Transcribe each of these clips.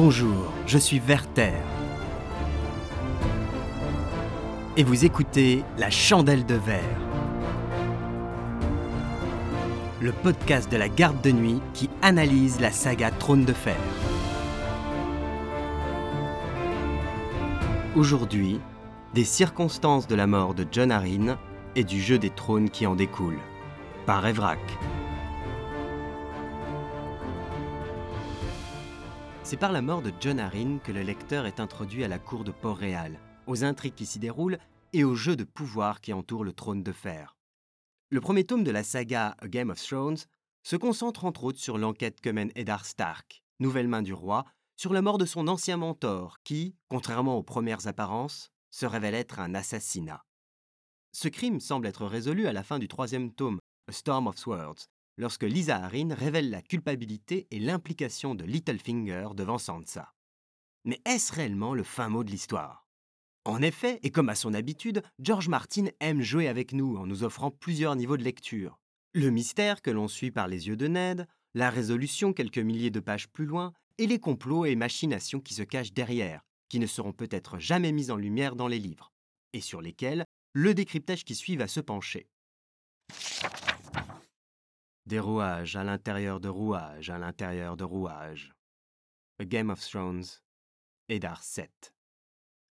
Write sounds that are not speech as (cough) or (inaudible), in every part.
Bonjour, je suis Werther. Et vous écoutez La Chandelle de Verre. Le podcast de la garde de nuit qui analyse la saga Trône de Fer. Aujourd'hui, des circonstances de la mort de John Arryn et du jeu des trônes qui en découle. Par Evrak. C'est par la mort de John Arryn que le lecteur est introduit à la cour de Port-Réal, aux intrigues qui s'y déroulent et au jeu de pouvoir qui entoure le trône de fer. Le premier tome de la saga A Game of Thrones se concentre entre autres sur l'enquête que mène Eddard Stark, nouvelle main du roi, sur la mort de son ancien mentor qui, contrairement aux premières apparences, se révèle être un assassinat. Ce crime semble être résolu à la fin du troisième tome, A Storm of Swords, lorsque Lisa Arryn révèle la culpabilité et l'implication de Littlefinger devant Sansa. Mais est-ce réellement le fin mot de l'histoire? En effet, et comme à son habitude, George Martin aime jouer avec nous en nous offrant plusieurs niveaux de lecture. Le mystère que l'on suit par les yeux de Ned, la résolution quelques milliers de pages plus loin, et les complots et machinations qui se cachent derrière, qui ne seront peut-être jamais mis en lumière dans les livres, et sur lesquels le décryptage qui suit va se pencher. Des rouages à l'intérieur de rouages à l'intérieur de rouages. A Game of Thrones, Eddard 7.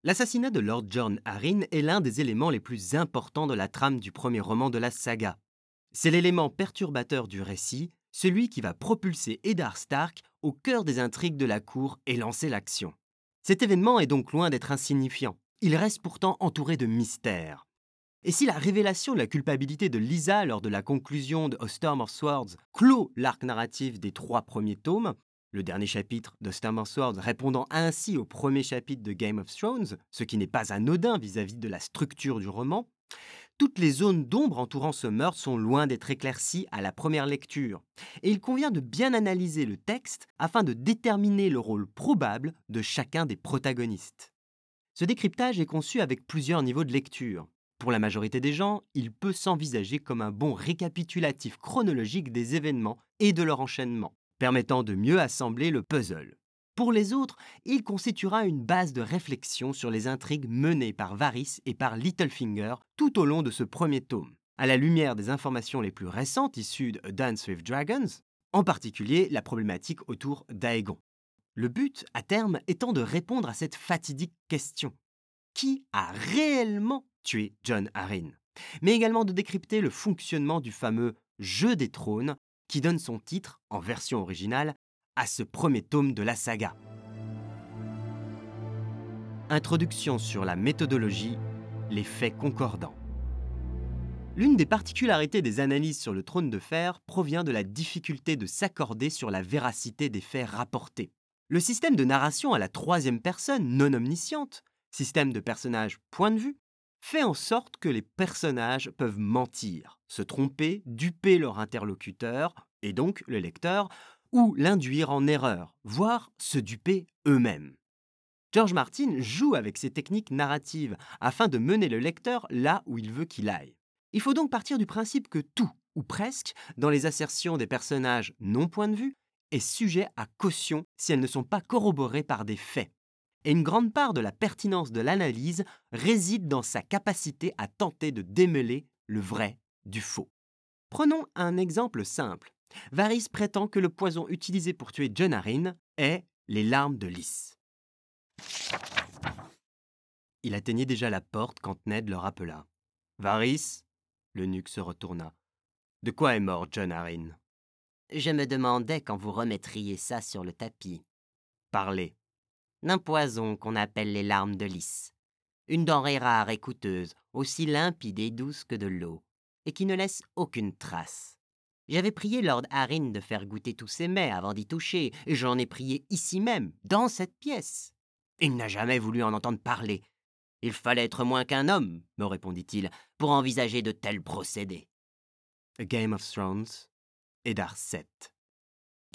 L'assassinat de Lord John Arryn est l'un des éléments les plus importants de la trame du premier roman de la saga. C'est l'élément perturbateur du récit, celui qui va propulser Eddard Stark au cœur des intrigues de la cour et lancer l'action. Cet événement est donc loin d'être insignifiant. Il reste pourtant entouré de mystères. Et si la révélation de la culpabilité de Lisa lors de la conclusion de A Storm of Swords clôt l'arc narratif des trois premiers tomes, le dernier chapitre de Storm of Swords répondant ainsi au premier chapitre de Game of Thrones, ce qui n'est pas anodin vis-à-vis de la structure du roman, toutes les zones d'ombre entourant ce meurtre sont loin d'être éclaircies à la première lecture, et il convient de bien analyser le texte afin de déterminer le rôle probable de chacun des protagonistes. Ce décryptage est conçu avec plusieurs niveaux de lecture. Pour la majorité des gens, il peut s'envisager comme un bon récapitulatif chronologique des événements et de leur enchaînement, permettant de mieux assembler le puzzle. Pour les autres, il constituera une base de réflexion sur les intrigues menées par Varys et par Littlefinger tout au long de ce premier tome, à la lumière des informations les plus récentes issues de Dance with Dragons, en particulier la problématique autour d'Aegon. Le but, à terme, étant de répondre à cette fatidique question. Qui a réellement tué John Arryn Mais également de décrypter le fonctionnement du fameux Jeu des trônes qui donne son titre, en version originale, à ce premier tome de la saga. Introduction sur la méthodologie, les faits concordants. L'une des particularités des analyses sur le trône de fer provient de la difficulté de s'accorder sur la véracité des faits rapportés. Le système de narration à la troisième personne non omnisciente, système de personnage point de vue, fait en sorte que les personnages peuvent mentir, se tromper, duper leur interlocuteur, et donc le lecteur, ou l'induire en erreur, voire se duper eux-mêmes. George Martin joue avec ces techniques narratives afin de mener le lecteur là où il veut qu'il aille. Il faut donc partir du principe que tout, ou presque, dans les assertions des personnages non point de vue, est sujet à caution si elles ne sont pas corroborées par des faits. Et une grande part de la pertinence de l'analyse réside dans sa capacité à tenter de démêler le vrai du faux. Prenons un exemple simple. Varys prétend que le poison utilisé pour tuer John Arryn est les larmes de lys. Il atteignait déjà la porte quand Ned le rappela. Varys L'eunuque se retourna. De quoi est mort John Arryn? Je me demandais quand vous remettriez ça sur le tapis. Parlez. D'un poison qu'on appelle les larmes de lys. Une denrée rare et coûteuse, aussi limpide et douce que de l'eau, et qui ne laisse aucune trace. J'avais prié Lord Arryn de faire goûter tous ses mets avant d'y toucher, et j'en ai prié ici même, dans cette pièce. Il n'a jamais voulu en entendre parler. Il fallait être moins qu'un homme, me répondit-il, pour envisager de tels procédés. A Game of Thrones, Eddard 7.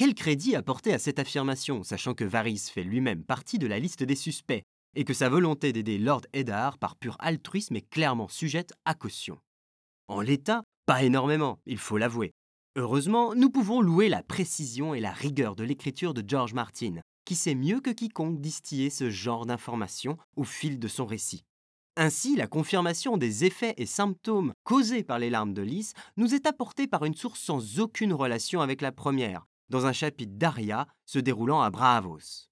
Quel crédit apporter à cette affirmation, sachant que Varys fait lui-même partie de la liste des suspects, et que sa volonté d'aider Lord Eddard par pur altruisme est clairement sujette à caution? En l'état, pas énormément, il faut l'avouer. Heureusement, nous pouvons louer la précision et la rigueur de l'écriture de George Martin, qui sait mieux que quiconque distiller ce genre d'informations au fil de son récit? Ainsi, la confirmation des effets et symptômes causés par les larmes de lys nous est apportée par une source sans aucune relation avec la première, dans un chapitre d'Aria se déroulant à Bravos.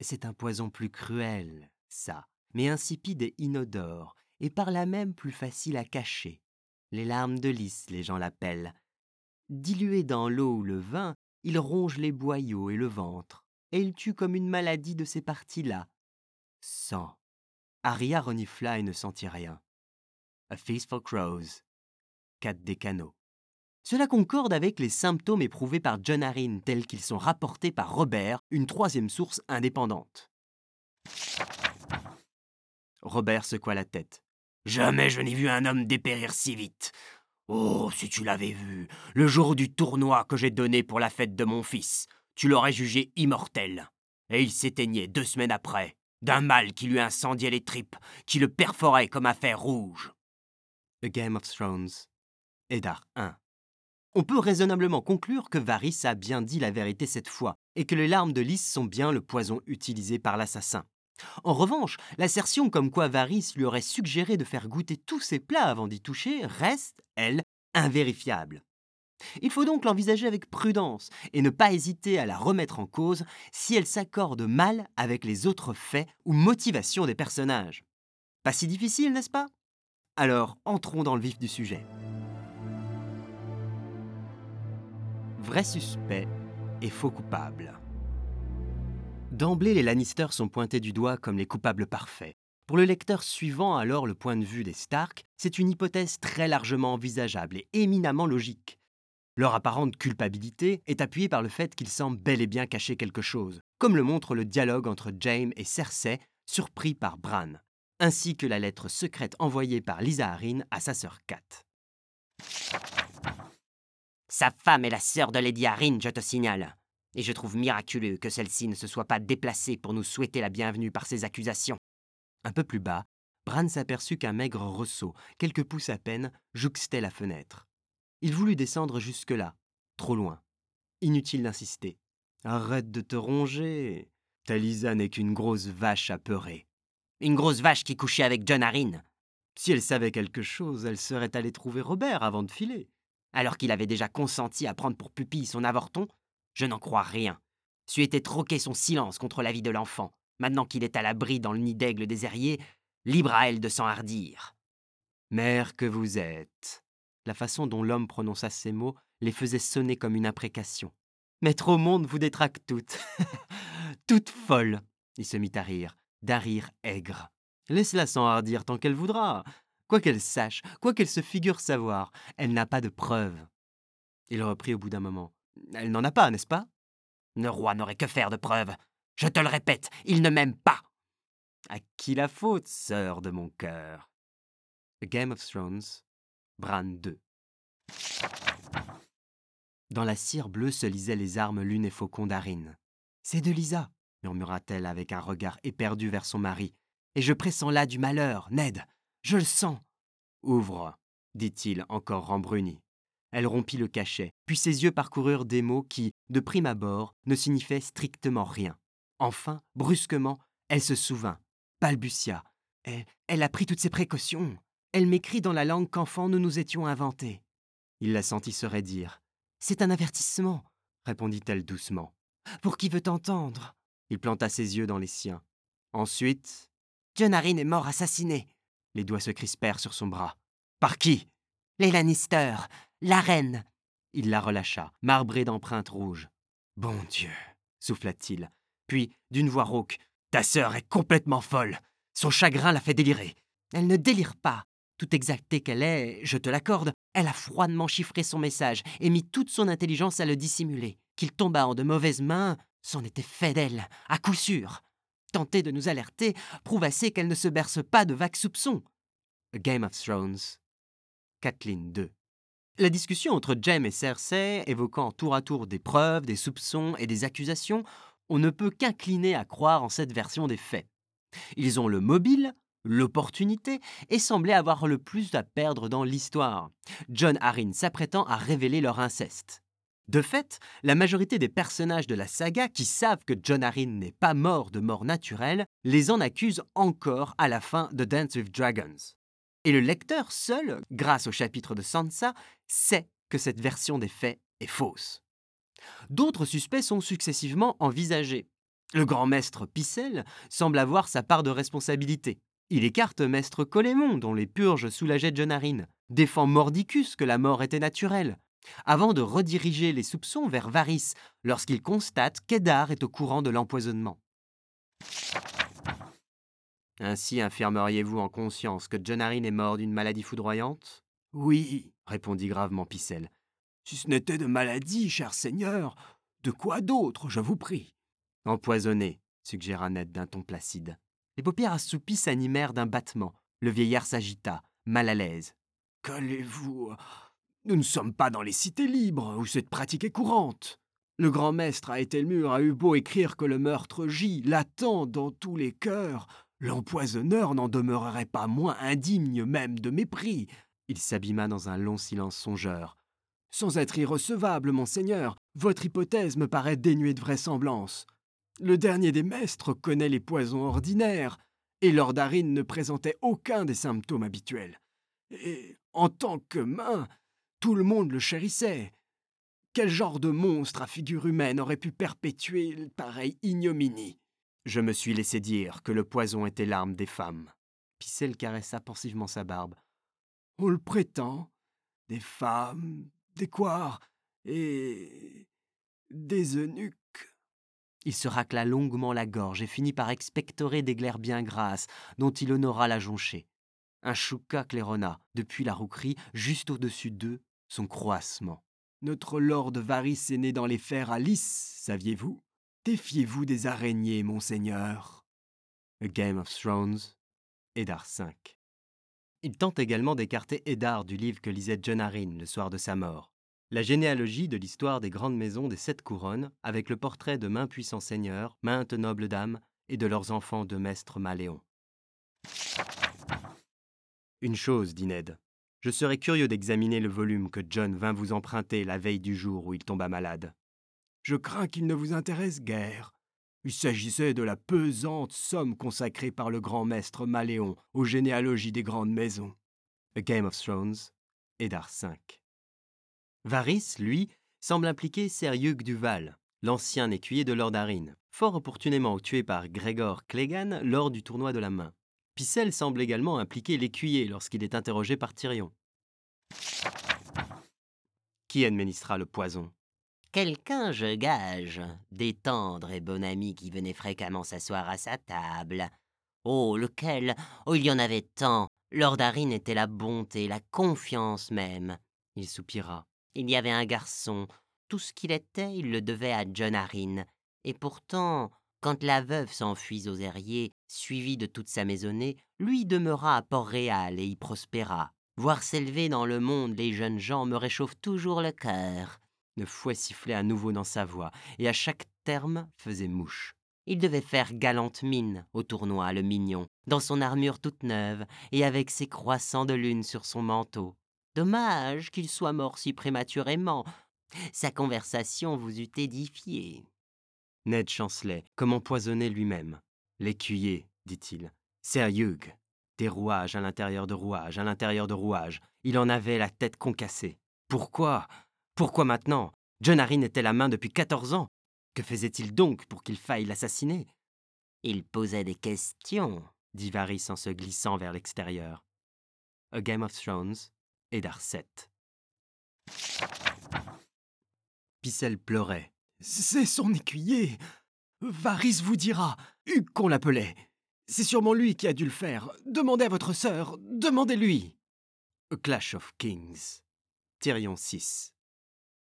C'est un poison plus cruel, ça, mais insipide et inodore, et par là même plus facile à cacher. Les larmes de lys, les gens l'appellent. Dilué dans l'eau ou le vin, il ronge les boyaux et le ventre, et il tue comme une maladie de ces parties-là. Sans. Aria renifla et ne sentit rien. A Feast for Crows. Quatre. Cela concorde avec les symptômes éprouvés par John Harin tels qu'ils sont rapportés par Robert, une troisième source indépendante. Robert secoua la tête. Jamais je n'ai vu un homme dépérir si vite. Oh, si tu l'avais vu, le jour du tournoi que j'ai donné pour la fête de mon fils, tu l'aurais jugé immortel. Et il s'éteignait deux semaines après, d'un mal qui lui incendiait les tripes, qui le perforait comme un fer rouge. A Game of Thrones. Eddard 1. On peut raisonnablement conclure que Varys a bien dit la vérité cette fois, et que les larmes de lys sont bien le poison utilisé par l'assassin. En revanche, l'assertion comme quoi Varys lui aurait suggéré de faire goûter tous ses plats avant d'y toucher reste, elle, invérifiable. Il faut donc l'envisager avec prudence et ne pas hésiter à la remettre en cause si elle s'accorde mal avec les autres faits ou motivations des personnages. Pas si difficile, n'est-ce pas? Alors, entrons dans le vif du sujet. Vrai suspect et faux coupable. D'emblée, les Lannister sont pointés du doigt comme les coupables parfaits. Pour le lecteur suivant alors le point de vue des Stark, c'est une hypothèse très largement envisageable et éminemment logique. Leur apparente culpabilité est appuyée par le fait qu'ils semblent bel et bien cacher quelque chose, comme le montre le dialogue entre Jaime et Cersei, surpris par Bran, ainsi que la lettre secrète envoyée par Lisa Arryn à sa sœur Kat. Sa femme est la sœur de Lady Arryn, je te signale. Et je trouve miraculeux que celle-ci ne se soit pas déplacée pour nous souhaiter la bienvenue par ses accusations. Un peu plus bas, Bran s'aperçut qu'un maigre ressaut, quelques pouces à peine, jouxtait la fenêtre. Il voulut descendre jusque-là, trop loin. Inutile d'insister. Arrête de te ronger. Talisa n'est qu'une grosse vache apeurée. Une grosse vache qui couchait avec John Harin. Si elle savait quelque chose, elle serait allée trouver Robert avant de filer. Alors qu'il avait déjà consenti à prendre pour pupille son avorton, je n'en crois rien. Su était troqué son silence contre la vie de l'enfant. Maintenant qu'il est à l'abri dans le nid d'aigle des Herriers, libre à elle de s'enhardir. Mère que vous êtes. La façon dont l'homme prononça ces mots les faisait sonner comme une imprécation. Mettre au monde vous détraque toutes. (laughs) toutes folles. Il se mit à rire, d'un rire aigre. Laisse-la s'enhardir tant qu'elle voudra. Quoi qu'elle sache, quoi qu'elle se figure savoir, elle n'a pas de preuves. Il reprit au bout d'un moment. Elle n'en a pas, n'est-ce pas? Le roi n'aurait que faire de preuves. Je te le répète, il ne m'aime pas. À qui la faute, sœur de mon cœur? Game of Thrones, Bran 2. Dans la cire bleue se lisaient les armes lune et faucon d'Arine. C'est de Lisa, murmura-t-elle avec un regard éperdu vers son mari. Et je pressens là du malheur, Ned. Je le sens. Ouvre, dit-il encore rembruni. Elle rompit le cachet, puis ses yeux parcoururent des mots qui, de prime abord, ne signifiaient strictement rien. Enfin, brusquement, elle se souvint, balbutia. Elle, elle a pris toutes ses précautions. Elle m'écrit dans la langue qu'enfant nous nous étions inventés. Il la sentit se raidir. C'est un avertissement, répondit-elle doucement. Pour qui veut entendre Il planta ses yeux dans les siens. Ensuite. John est mort assassiné. Les doigts se crispèrent sur son bras. Par qui? Les Lannister. La reine. Il la relâcha, marbrée d'empreintes rouges. Bon Dieu, souffla-t-il. Puis, d'une voix rauque, Ta sœur est complètement folle. Son chagrin l'a fait délirer. Elle ne délire pas. Tout exactée qu'elle est, je te l'accorde, elle a froidement chiffré son message et mis toute son intelligence à le dissimuler. Qu'il tomba en de mauvaises mains, c'en était fait d'elle, à coup sûr. Tenter de nous alerter prouve assez qu'elle ne se berce pas de vagues soupçons. A Game of Thrones, Kathleen 2. La discussion entre Jem et Cersei, évoquant tour à tour des preuves, des soupçons et des accusations, on ne peut qu'incliner à croire en cette version des faits. Ils ont le mobile, l'opportunité et semblaient avoir le plus à perdre dans l'histoire, John Arryn s'apprêtant à révéler leur inceste. De fait, la majorité des personnages de la saga qui savent que John Arryn n'est pas mort de mort naturelle les en accusent encore à la fin de Dance with Dragons. Et le lecteur seul, grâce au chapitre de Sansa, sait que cette version des faits est fausse. D'autres suspects sont successivement envisagés. Le grand maître Picel semble avoir sa part de responsabilité. Il écarte maître Colémon, dont les purges soulageaient John Arryn, défend Mordicus que la mort était naturelle, avant de rediriger les soupçons vers Varys lorsqu'il constate qu'Eddard est au courant de l'empoisonnement. Ainsi affirmeriez-vous en conscience que John est mort d'une maladie foudroyante? Oui, répondit gravement Picel. Si ce n'était de maladie, cher seigneur, de quoi d'autre, je vous prie? Empoisonné, suggéra Ned d'un ton placide. Les paupières assoupies s'animèrent d'un battement. Le vieillard s'agita, mal à l'aise. Qu'allez-vous Nous ne sommes pas dans les cités libres, où cette pratique est courante. Le grand maître a été le mur a eu beau écrire que le meurtre gît, latent dans tous les cœurs. L'empoisonneur n'en demeurerait pas moins indigne même de mépris. Il s'abîma dans un long silence songeur. Sans être irrecevable, monseigneur, votre hypothèse me paraît dénuée de vraisemblance. Le dernier des maîtres connaît les poisons ordinaires, et Lord ne présentait aucun des symptômes habituels. Et, en tant que main, tout le monde le chérissait. Quel genre de monstre à figure humaine aurait pu perpétuer pareille ignominie? Je me suis laissé dire que le poison était l'arme des femmes. Picel caressa pensivement sa barbe. On le prétend. Des femmes, des coires et des eunuques. Il se racla longuement la gorge et finit par expectorer des glaires bien grasses, dont il honora la jonchée. Un chouka claironna, depuis la rouquerie, juste au-dessus d'eux, son croissement. Notre lord Varys est né dans les fers à Lys, saviez-vous? Défiez-vous des araignées, monseigneur. A Game of Thrones, Eddard V. Il tente également d'écarter Eddard du livre que lisait John Arryn le soir de sa mort. La généalogie de l'histoire des grandes maisons des sept couronnes, avec le portrait de maints puissants seigneurs, maintes nobles dames et de leurs enfants de maîtres maléons. Une chose, dit Ned. Je serais curieux d'examiner le volume que John vint vous emprunter la veille du jour où il tomba malade. Je crains qu'il ne vous intéresse guère. Il s'agissait de la pesante somme consacrée par le grand maître Maléon aux généalogies des grandes maisons. A Game of Thrones, Eddard V. Varys, lui, semble impliquer Ser Hugh Duval, l'ancien écuyer de Lord Arryn, fort opportunément tué par Gregor Clegane lors du tournoi de la main. Picel semble également impliquer l'écuyer lorsqu'il est interrogé par Tyrion. Qui administra le poison? Quelqu'un, je gage, des tendres et bon ami qui venait fréquemment s'asseoir à sa table. Oh, lequel? Oh, il y en avait tant Lord Arryn était la bonté, la confiance même. Il soupira. Il y avait un garçon. Tout ce qu'il était, il le devait à John Arryn. Et pourtant, quand la veuve s'enfuit aux Herriers, suivie de toute sa maisonnée, lui demeura à Port-Réal et y prospéra. Voir s'élever dans le monde les jeunes gens me réchauffe toujours le cœur. Le fouet sifflait à nouveau dans sa voix, et à chaque terme faisait mouche. Il devait faire galante mine au tournoi, le mignon, dans son armure toute neuve, et avec ses croissants de lune sur son manteau. Dommage qu'il soit mort si prématurément. Sa conversation vous eût édifié. Ned chancelait, comme empoisonné lui-même. L'écuyer, dit-il. C'est Hugh. Des rouages à l'intérieur de rouages, à l'intérieur de rouages. Il en avait la tête concassée. Pourquoi? Pourquoi maintenant? John Arryn était la main depuis quatorze ans. Que faisait-il donc pour qu'il faille l'assassiner? Il posait des questions, dit Varys en se glissant vers l'extérieur. A Game of Thrones et d'Arset. Picel pleurait. C'est son écuyer. Varys vous dira. Qu'on l'appelait. C'est sûrement lui qui a dû le faire. Demandez à votre sœur. Demandez-lui. Clash of Kings. Tyrion 6.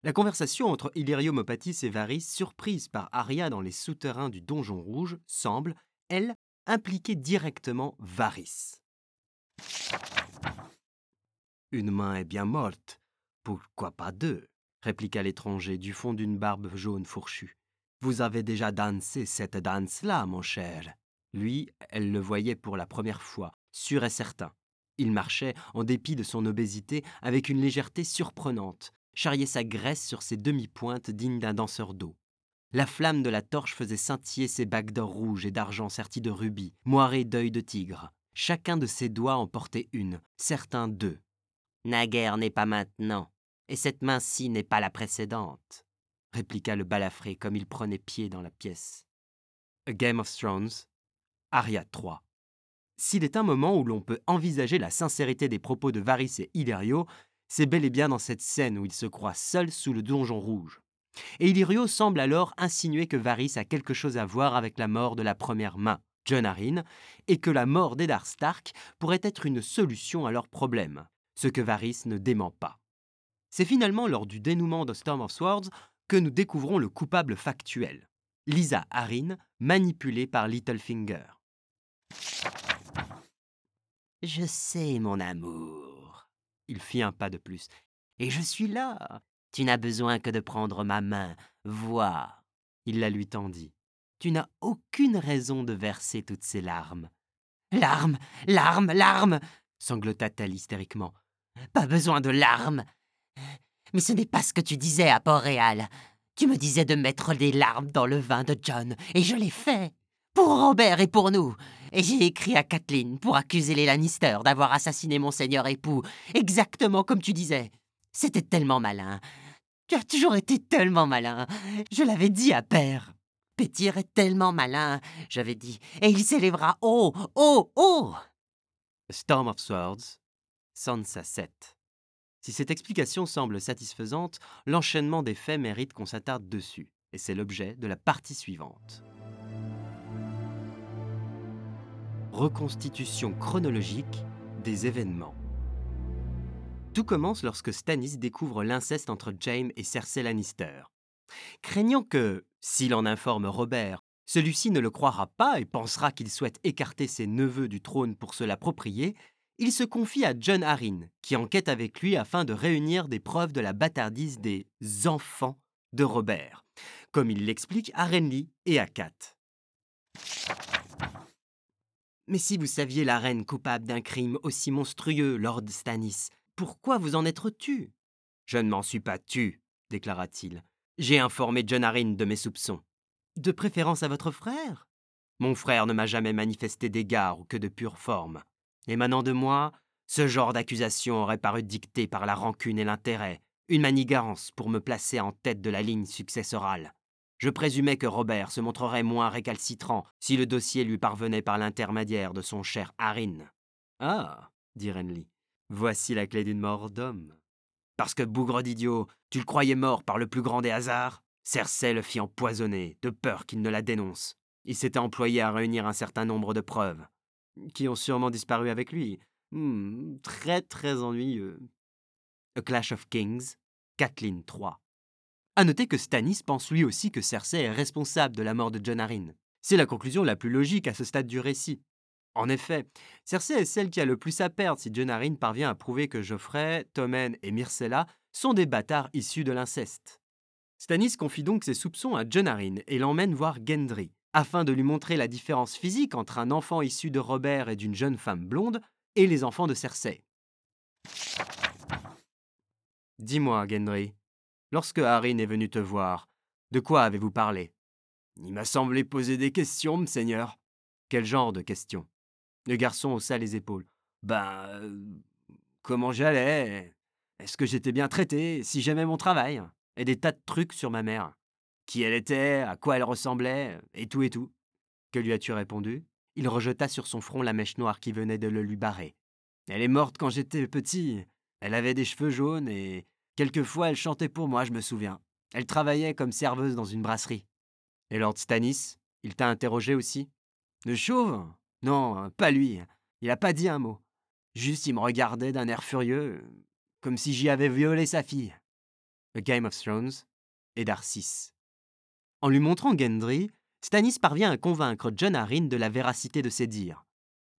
La conversation entre Illyrio Mopatis et Varys, surprise par Arya dans les souterrains du Donjon Rouge, semble, elle, impliquer directement Varys. Une main est bien morte, pourquoi pas deux? Répliqua l'étranger du fond d'une barbe jaune fourchue. Vous avez déjà dansé cette danse-là, mon cher. Lui, elle le voyait pour la première fois, sûr et certain. Il marchait, en dépit de son obésité, avec une légèreté surprenante, charriait sa graisse sur ses demi-pointes dignes d'un danseur d'eau. La flamme de la torche faisait scintiller ses bagues d'or rouge et d'argent serties de rubis, moirées d'œils de tigre. Chacun de ses doigts en portait une, certains deux. Naguère n'est pas maintenant, et cette main-ci n'est pas la précédente, répliqua le balafré comme il prenait pied dans la pièce. A Game of Thrones, Aria 3. S'il est un moment où l'on peut envisager la sincérité des propos de Varys et Illyrio, c'est bel et bien dans cette scène où il se croit seul sous le donjon rouge. Et Illyrio semble alors insinuer que Varys a quelque chose à voir avec la mort de la première main, John Arryn, et que la mort d'Eddard Stark pourrait être une solution à leur problème, ce que Varys ne dément pas. C'est finalement lors du dénouement de Storm of Swords que nous découvrons le coupable factuel, Lisa Arryn, manipulée par Littlefinger. Je sais, mon amour. Il fit un pas de plus. Et je suis là. Tu n'as besoin que de prendre ma main. Vois. Il la lui tendit. Tu n'as aucune raison de verser toutes ces larmes. Larmes, larmes, larmes sanglota-t-elle hystériquement. Pas besoin de larmes. Mais ce n'est pas ce que tu disais à Port-Réal. Tu me disais de mettre des larmes dans le vin de John, et je l'ai fait. Pour Robert et pour nous. Et j'ai écrit à Kathleen pour accuser les Lannister d'avoir assassiné mon seigneur époux, exactement comme tu disais. C'était tellement malin. Tu as toujours été tellement malin. Je l'avais dit à père. Pétir est tellement malin, j'avais dit, et il s'élèvera haut, haut, haut. Storm of Swords, Sansa 7. Si cette explication semble satisfaisante, l'enchaînement des faits mérite qu'on s'attarde dessus, et c'est l'objet de la partie suivante. Reconstitution chronologique des événements. Tout commence lorsque Stannis découvre l'inceste entre Jaime et Cersei Lannister. Craignant que, s'il en informe Robert, celui-ci ne le croira pas et pensera qu'il souhaite écarter ses neveux du trône pour se l'approprier, il se confie à John Arryn, qui enquête avec lui afin de réunir des preuves de la bâtardise des enfants de Robert, comme il l'explique à Renly et à Kat. Mais si vous saviez la reine coupable d'un crime aussi monstrueux, Lord Stannis, pourquoi vous en être tu Je ne m'en suis pas tu, déclara-t-il. J'ai informé John Arryn de mes soupçons. De préférence à votre frère? Mon frère ne m'a jamais manifesté d'égard ou que de pure forme. Émanant de moi, ce genre d'accusation aurait paru dicté par la rancune et l'intérêt, une manigance pour me placer en tête de la ligne successorale. Je présumais que Robert se montrerait moins récalcitrant si le dossier lui parvenait par l'intermédiaire de son cher Haryn. Ah, dit Renly, voici la clé d'une mort d'homme. Parce que, bougre d'idiot, tu le croyais mort par le plus grand des hasards Cersei le fit empoisonner, de peur qu'il ne la dénonce. Il s'était employé à réunir un certain nombre de preuves, qui ont sûrement disparu avec lui. Hmm, très très ennuyeux. A Clash of Kings, Kathleen 3. À noter que Stannis pense lui aussi que Cersei est responsable de la mort de John Arryn. C'est la conclusion la plus logique à ce stade du récit. En effet, Cersei est celle qui a le plus à perdre si John Arryn parvient à prouver que Geoffrey, Tommen et Myrcella sont des bâtards issus de l'inceste. Stannis confie donc ses soupçons à John Arryn et l'emmène voir Gendry, afin de lui montrer la différence physique entre un enfant issu de Robert et d'une jeune femme blonde et les enfants de Cersei. Dis-moi, Gendry, Lorsque Harry est venu te voir, de quoi avez-vous parlé? Il m'a semblé poser des questions, monseigneur. Quel genre de questions? Le garçon haussa les épaules. Ben. Euh, comment j'allais? Est-ce que j'étais bien traité? Si j'aimais mon travail? Et des tas de trucs sur ma mère. Qui elle était, à quoi elle ressemblait, et tout et tout. Que lui as-tu répondu? Il rejeta sur son front la mèche noire qui venait de le lui barrer. Elle est morte quand j'étais petit. Elle avait des cheveux jaunes et Quelquefois, elle chantait pour moi, je me souviens. Elle travaillait comme serveuse dans une brasserie. Et Lord Stannis, il t'a interrogé aussi? Le chauve? Non, pas lui. Il n'a pas dit un mot. Juste, il me regardait d'un air furieux, comme si j'y avais violé sa fille. A Game of Thrones, et 6. En lui montrant Gendry, Stannis parvient à convaincre John Arryn de la véracité de ses dires.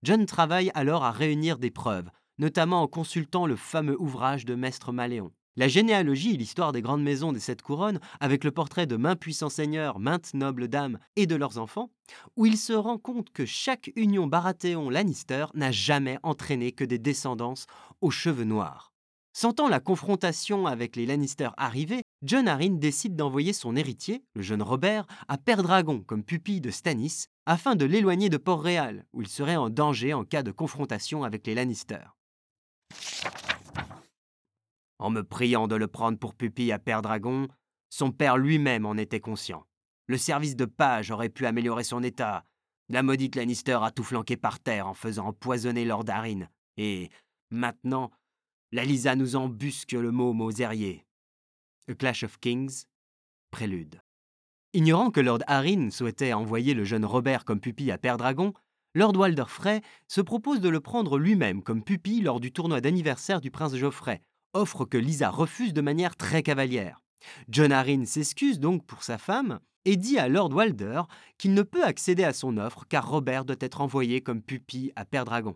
John travaille alors à réunir des preuves, notamment en consultant le fameux ouvrage de Maître Maléon. La généalogie et l'histoire des grandes maisons des sept couronnes, avec le portrait de maints puissants seigneurs, maintes nobles dames et de leurs enfants, où il se rend compte que chaque union Baratheon-Lannister n'a jamais entraîné que des descendances aux cheveux noirs. Sentant la confrontation avec les Lannister arriver, John Arryn décide d'envoyer son héritier, le jeune Robert, à Père-Dragon comme pupille de Stannis, afin de l'éloigner de Port-Réal, où il serait en danger en cas de confrontation avec les Lannister. En me priant de le prendre pour pupille à Père-Dragon, son père lui-même en était conscient. Le service de page aurait pu améliorer son état. La maudite Lannister a tout flanqué par terre en faisant empoisonner Lord Arryn. Et maintenant, la Lisa nous embusque le mot Moserier. A Clash of Kings, prélude. Ignorant que Lord Arryn souhaitait envoyer le jeune Robert comme pupille à Père Dragon, Lord Walder Frey se propose de le prendre lui-même comme pupille lors du tournoi d'anniversaire du prince Geoffrey, offre que Lisa refuse de manière très cavalière. John Arryn s'excuse donc pour sa femme et dit à Lord Walder qu'il ne peut accéder à son offre car Robert doit être envoyé comme pupille à Père Dragon.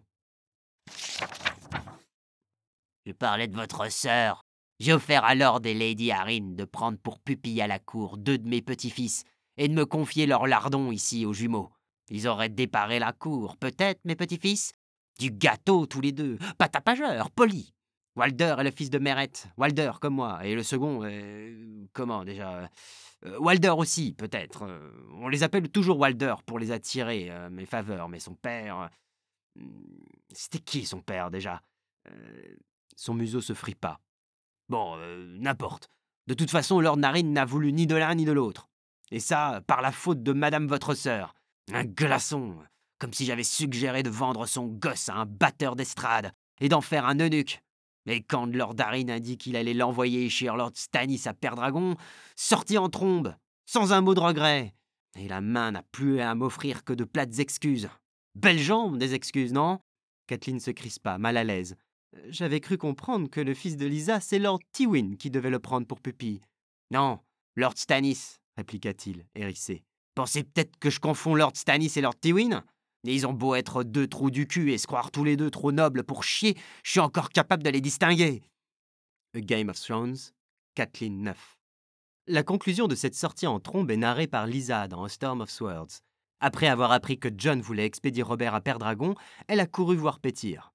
Je parlais de votre sœur. J'ai offert à Lord et Lady Arryn de prendre pour pupille à la cour deux de mes petits-fils et de me confier leur lardon ici aux jumeaux. Ils auraient déparé la cour, peut-être, mes petits-fils? Du gâteau tous les deux, pas tapageur, poli. Walder est le fils de Meret, Walder comme moi, et le second, euh, comment déjà? Euh, Walder aussi, peut-être. Euh, on les appelle toujours Walder pour les attirer mes faveurs, mais son père. C'était qui son père déjà? Son museau se fripa. Bon, euh, n'importe. De toute façon, Lord Narine n'a voulu ni de l'un ni de l'autre. Et ça, par la faute de Madame votre sœur. Un glaçon. Comme si j'avais suggéré de vendre son gosse à un batteur d'estrade et d'en faire un eunuque. Et quand Lord Arryn a dit qu'il allait l'envoyer chez Lord Stannis à Père Dragon, sorti en trombe, sans un mot de regret. Et la main n'a plus à m'offrir que de plates excuses. Belle jambe, des excuses, non? Kathleen se crispa, mal à l'aise. J'avais cru comprendre que le fils de Lisa, c'est Lord Tywin qui devait le prendre pour pupille. Non, Lord Stannis, répliqua-t-il, hérissé. Pensez peut-être que je confonds Lord Stannis et Lord Tywin? Ils ont beau être deux trous du cul et se croire tous les deux trop nobles pour chier, je suis encore capable de les distinguer. A Game of Thrones, Kathleen 9. La conclusion de cette sortie en trombe est narrée par Lisa dans A Storm of Swords. Après avoir appris que John voulait expédier Robert à Père Dragon, elle a couru voir Pétir.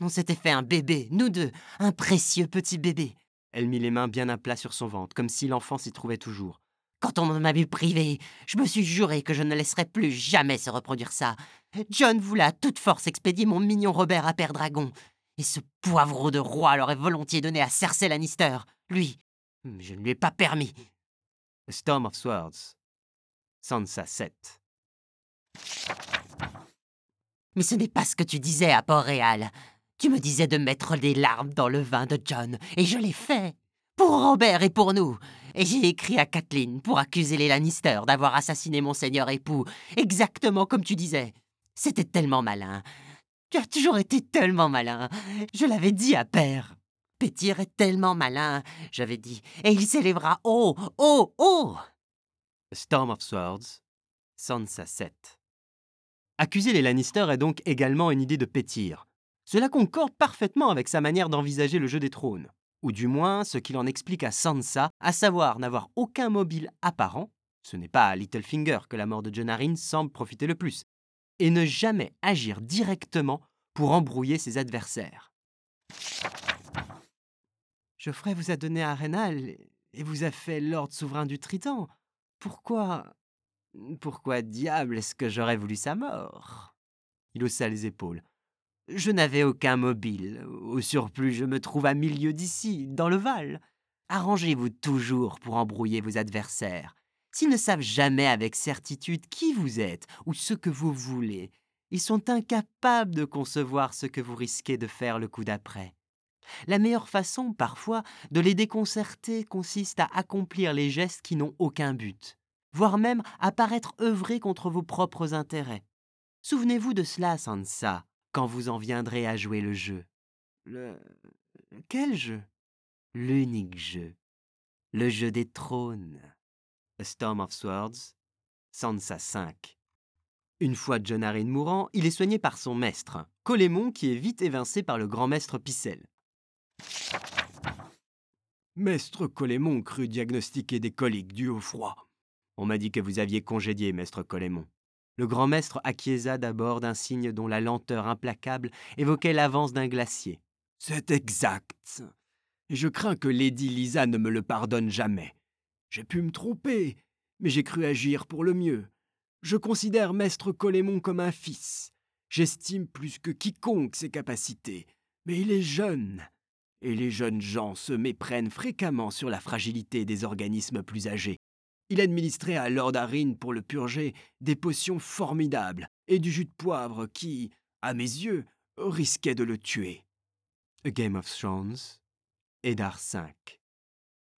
On s'était fait un bébé, nous deux, un précieux petit bébé. Elle mit les mains bien à plat sur son ventre, comme si l'enfant s'y trouvait toujours. Quand on m'a vu privé, je me suis juré que je ne laisserais plus jamais se reproduire ça. John voulait à toute force expédier mon mignon Robert à Père Dragon. Et ce poivreau de roi l'aurait volontiers donné à Cersei Lannister. Lui, je ne lui ai pas permis. Storm of Swords. Sansa 7. Mais ce n'est pas ce que tu disais à Port-Réal. Tu me disais de mettre des larmes dans le vin de John, et je l'ai fait. Pour Robert et pour nous. Et j'ai écrit à Kathleen pour accuser les Lannister d'avoir assassiné mon seigneur époux, exactement comme tu disais. C'était tellement malin. Tu as toujours été tellement malin. Je l'avais dit à père. Pétir est tellement malin, j'avais dit, et il s'élèvera haut, haut, haut. Storm of Swords, Sansa 7. Accuser les Lannister est donc également une idée de Pétir, cela concorde parfaitement avec sa manière d'envisager le jeu des trônes, ou du moins ce qu'il en explique à Sansa, à savoir n'avoir aucun mobile apparent, ce n'est pas à Littlefinger que la mort de Arryn semble profiter le plus, et ne jamais agir directement pour embrouiller ses adversaires. Geoffrey vous a donné un rénal et vous a fait Lord souverain du Triton. Pourquoi Pourquoi diable est-ce que j'aurais voulu sa mort? Il haussa les épaules. Je n'avais aucun mobile. Au surplus, je me trouve à milieu d'ici, dans le Val. Arrangez-vous toujours pour embrouiller vos adversaires. S'ils ne savent jamais avec certitude qui vous êtes ou ce que vous voulez, ils sont incapables de concevoir ce que vous risquez de faire le coup d'après. La meilleure façon, parfois, de les déconcerter consiste à accomplir les gestes qui n'ont aucun but, voire même à paraître œuvrer contre vos propres intérêts. Souvenez-vous de cela, Sansa, quand vous en viendrez à jouer le jeu. Le. Quel jeu? L'unique jeu. Le jeu des trônes. A Storm of Swords, Sansa 5. Une fois John Arryn mourant, il est soigné par son maître, Colémon, qui est vite évincé par le grand maître Picel. Maître Colémon crut diagnostiquer des coliques dues au froid. On m'a dit que vous aviez congédié, maître Colémon. Le grand maître acquiesça d'abord d'un signe dont la lenteur implacable évoquait l'avance d'un glacier. C'est exact. Et je crains que Lady Lisa ne me le pardonne jamais. J'ai pu me tromper, mais j'ai cru agir pour le mieux. Je considère Maître Colémon comme un fils. J'estime plus que quiconque ses capacités. Mais il est jeune. Et les jeunes gens se méprennent fréquemment sur la fragilité des organismes plus âgés. Il administrait à Lord Arryn pour le purger des potions formidables et du jus de poivre qui, à mes yeux, risquait de le tuer. A Game of Thrones, Eddard V.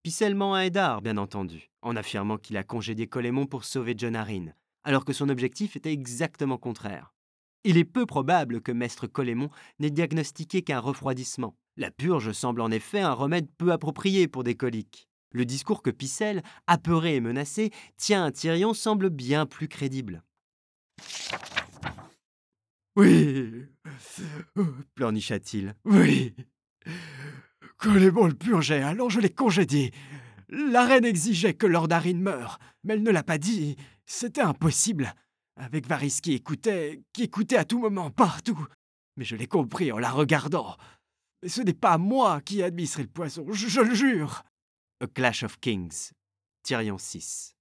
Pissellement à Eddard, bien entendu, en affirmant qu'il a congédié Colémon pour sauver John Arryn, alors que son objectif était exactement contraire. Il est peu probable que Maître Colémon n'ait diagnostiqué qu'un refroidissement. La purge semble en effet un remède peu approprié pour des coliques. Le discours que Picelle, apeuré et menacé, tient à Tyrion semble bien plus crédible. Oui, pleurnicha-t-il. Oui. Colémon le purgeait, alors je l'ai congédié. La reine exigeait que Lord Arryn meure, mais elle ne l'a pas dit. C'était impossible. Avec Varys qui écoutait, qui écoutait à tout moment, partout. Mais je l'ai compris en la regardant. Mais ce n'est pas moi qui administrerai le poison, je le jure. A Clash of Kings, Tyrion 6.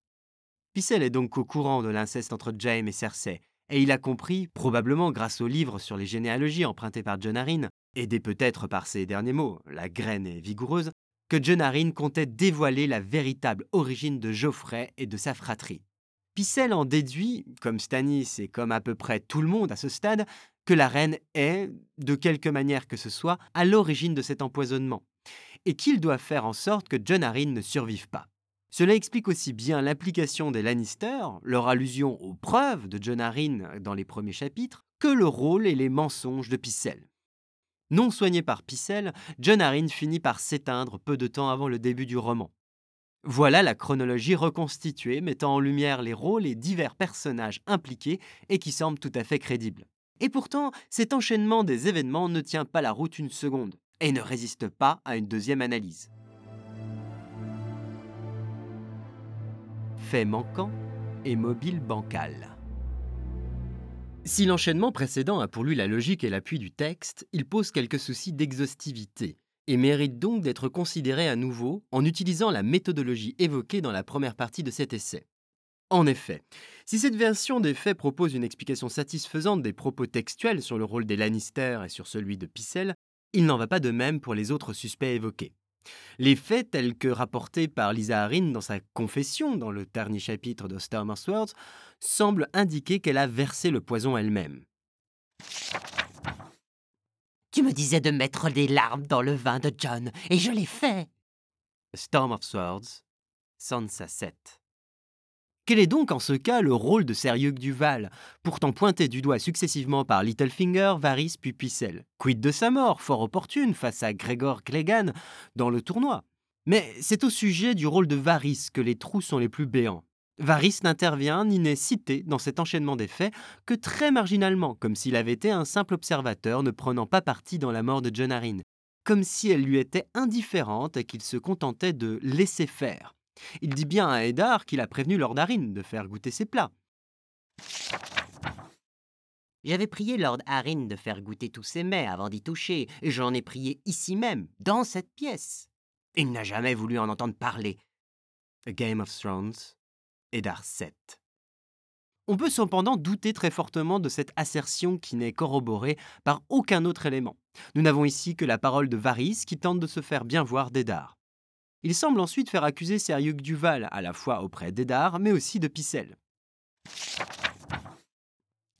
Picel est donc au courant de l'inceste entre Jaime et Cersei, et il a compris, probablement grâce au livre sur les généalogies emprunté par John Arryn, aidé peut-être par ses derniers mots, la graine est vigoureuse, que John Arryn comptait dévoiler la véritable origine de Geoffrey et de sa fratrie. Picel en déduit, comme Stannis et comme à peu près tout le monde à ce stade, que la reine est, de quelque manière que ce soit, à l'origine de cet empoisonnement, et qu'il doit faire en sorte que John Arryn ne survive pas. Cela explique aussi bien l'implication des Lannister, leur allusion aux preuves de John Arryn dans les premiers chapitres, que le rôle et les mensonges de Picel. Non soigné par Picel, John Arryn finit par s'éteindre peu de temps avant le début du roman. Voilà la chronologie reconstituée mettant en lumière les rôles et divers personnages impliqués et qui semble tout à fait crédible. Et pourtant, cet enchaînement des événements ne tient pas la route une seconde et ne résiste pas à une deuxième analyse. Fait manquant et mobile bancal. Si l'enchaînement précédent a pour lui la logique et l'appui du texte, il pose quelques soucis d'exhaustivité et mérite donc d'être considéré à nouveau en utilisant la méthodologie évoquée dans la première partie de cet essai. En effet, si cette version des faits propose une explication satisfaisante des propos textuels sur le rôle des Lannister et sur celui de Picel, il n'en va pas de même pour les autres suspects évoqués. Les faits tels que rapportés par Lisa Harin dans sa confession dans le dernier chapitre de Storm Swords semblent indiquer qu'elle a versé le poison elle-même. Tu me disais de mettre des larmes dans le vin de John, et je l'ai fait. Storm of Swords, Sansa 7. Quel est donc en ce cas le rôle de Serieux Duval, pourtant pointé du doigt successivement par Littlefinger, Varys puis Pucelle? Quid de sa mort, fort opportune face à Gregor Clegane dans le tournoi? Mais c'est au sujet du rôle de Varys que les trous sont les plus béants. Varys n'intervient ni n'est cité dans cet enchaînement des faits que très marginalement, comme s'il avait été un simple observateur ne prenant pas parti dans la mort de John Arryn, comme si elle lui était indifférente et qu'il se contentait de laisser faire. Il dit bien à Eddard qu'il a prévenu Lord Arryn de faire goûter ses plats. J'avais prié Lord Arryn de faire goûter tous ses mets avant d'y toucher, et j'en ai prié ici même, dans cette pièce. Il n'a jamais voulu en entendre parler. A Game of Thrones, Eddard 7. On peut cependant douter très fortement de cette assertion qui n'est corroborée par aucun autre élément. Nous n'avons ici que la parole de Varys qui tente de se faire bien voir d'Eddard. Il semble ensuite faire accuser Seriuk Duval, à la fois auprès d'Eddard, mais aussi de Picel.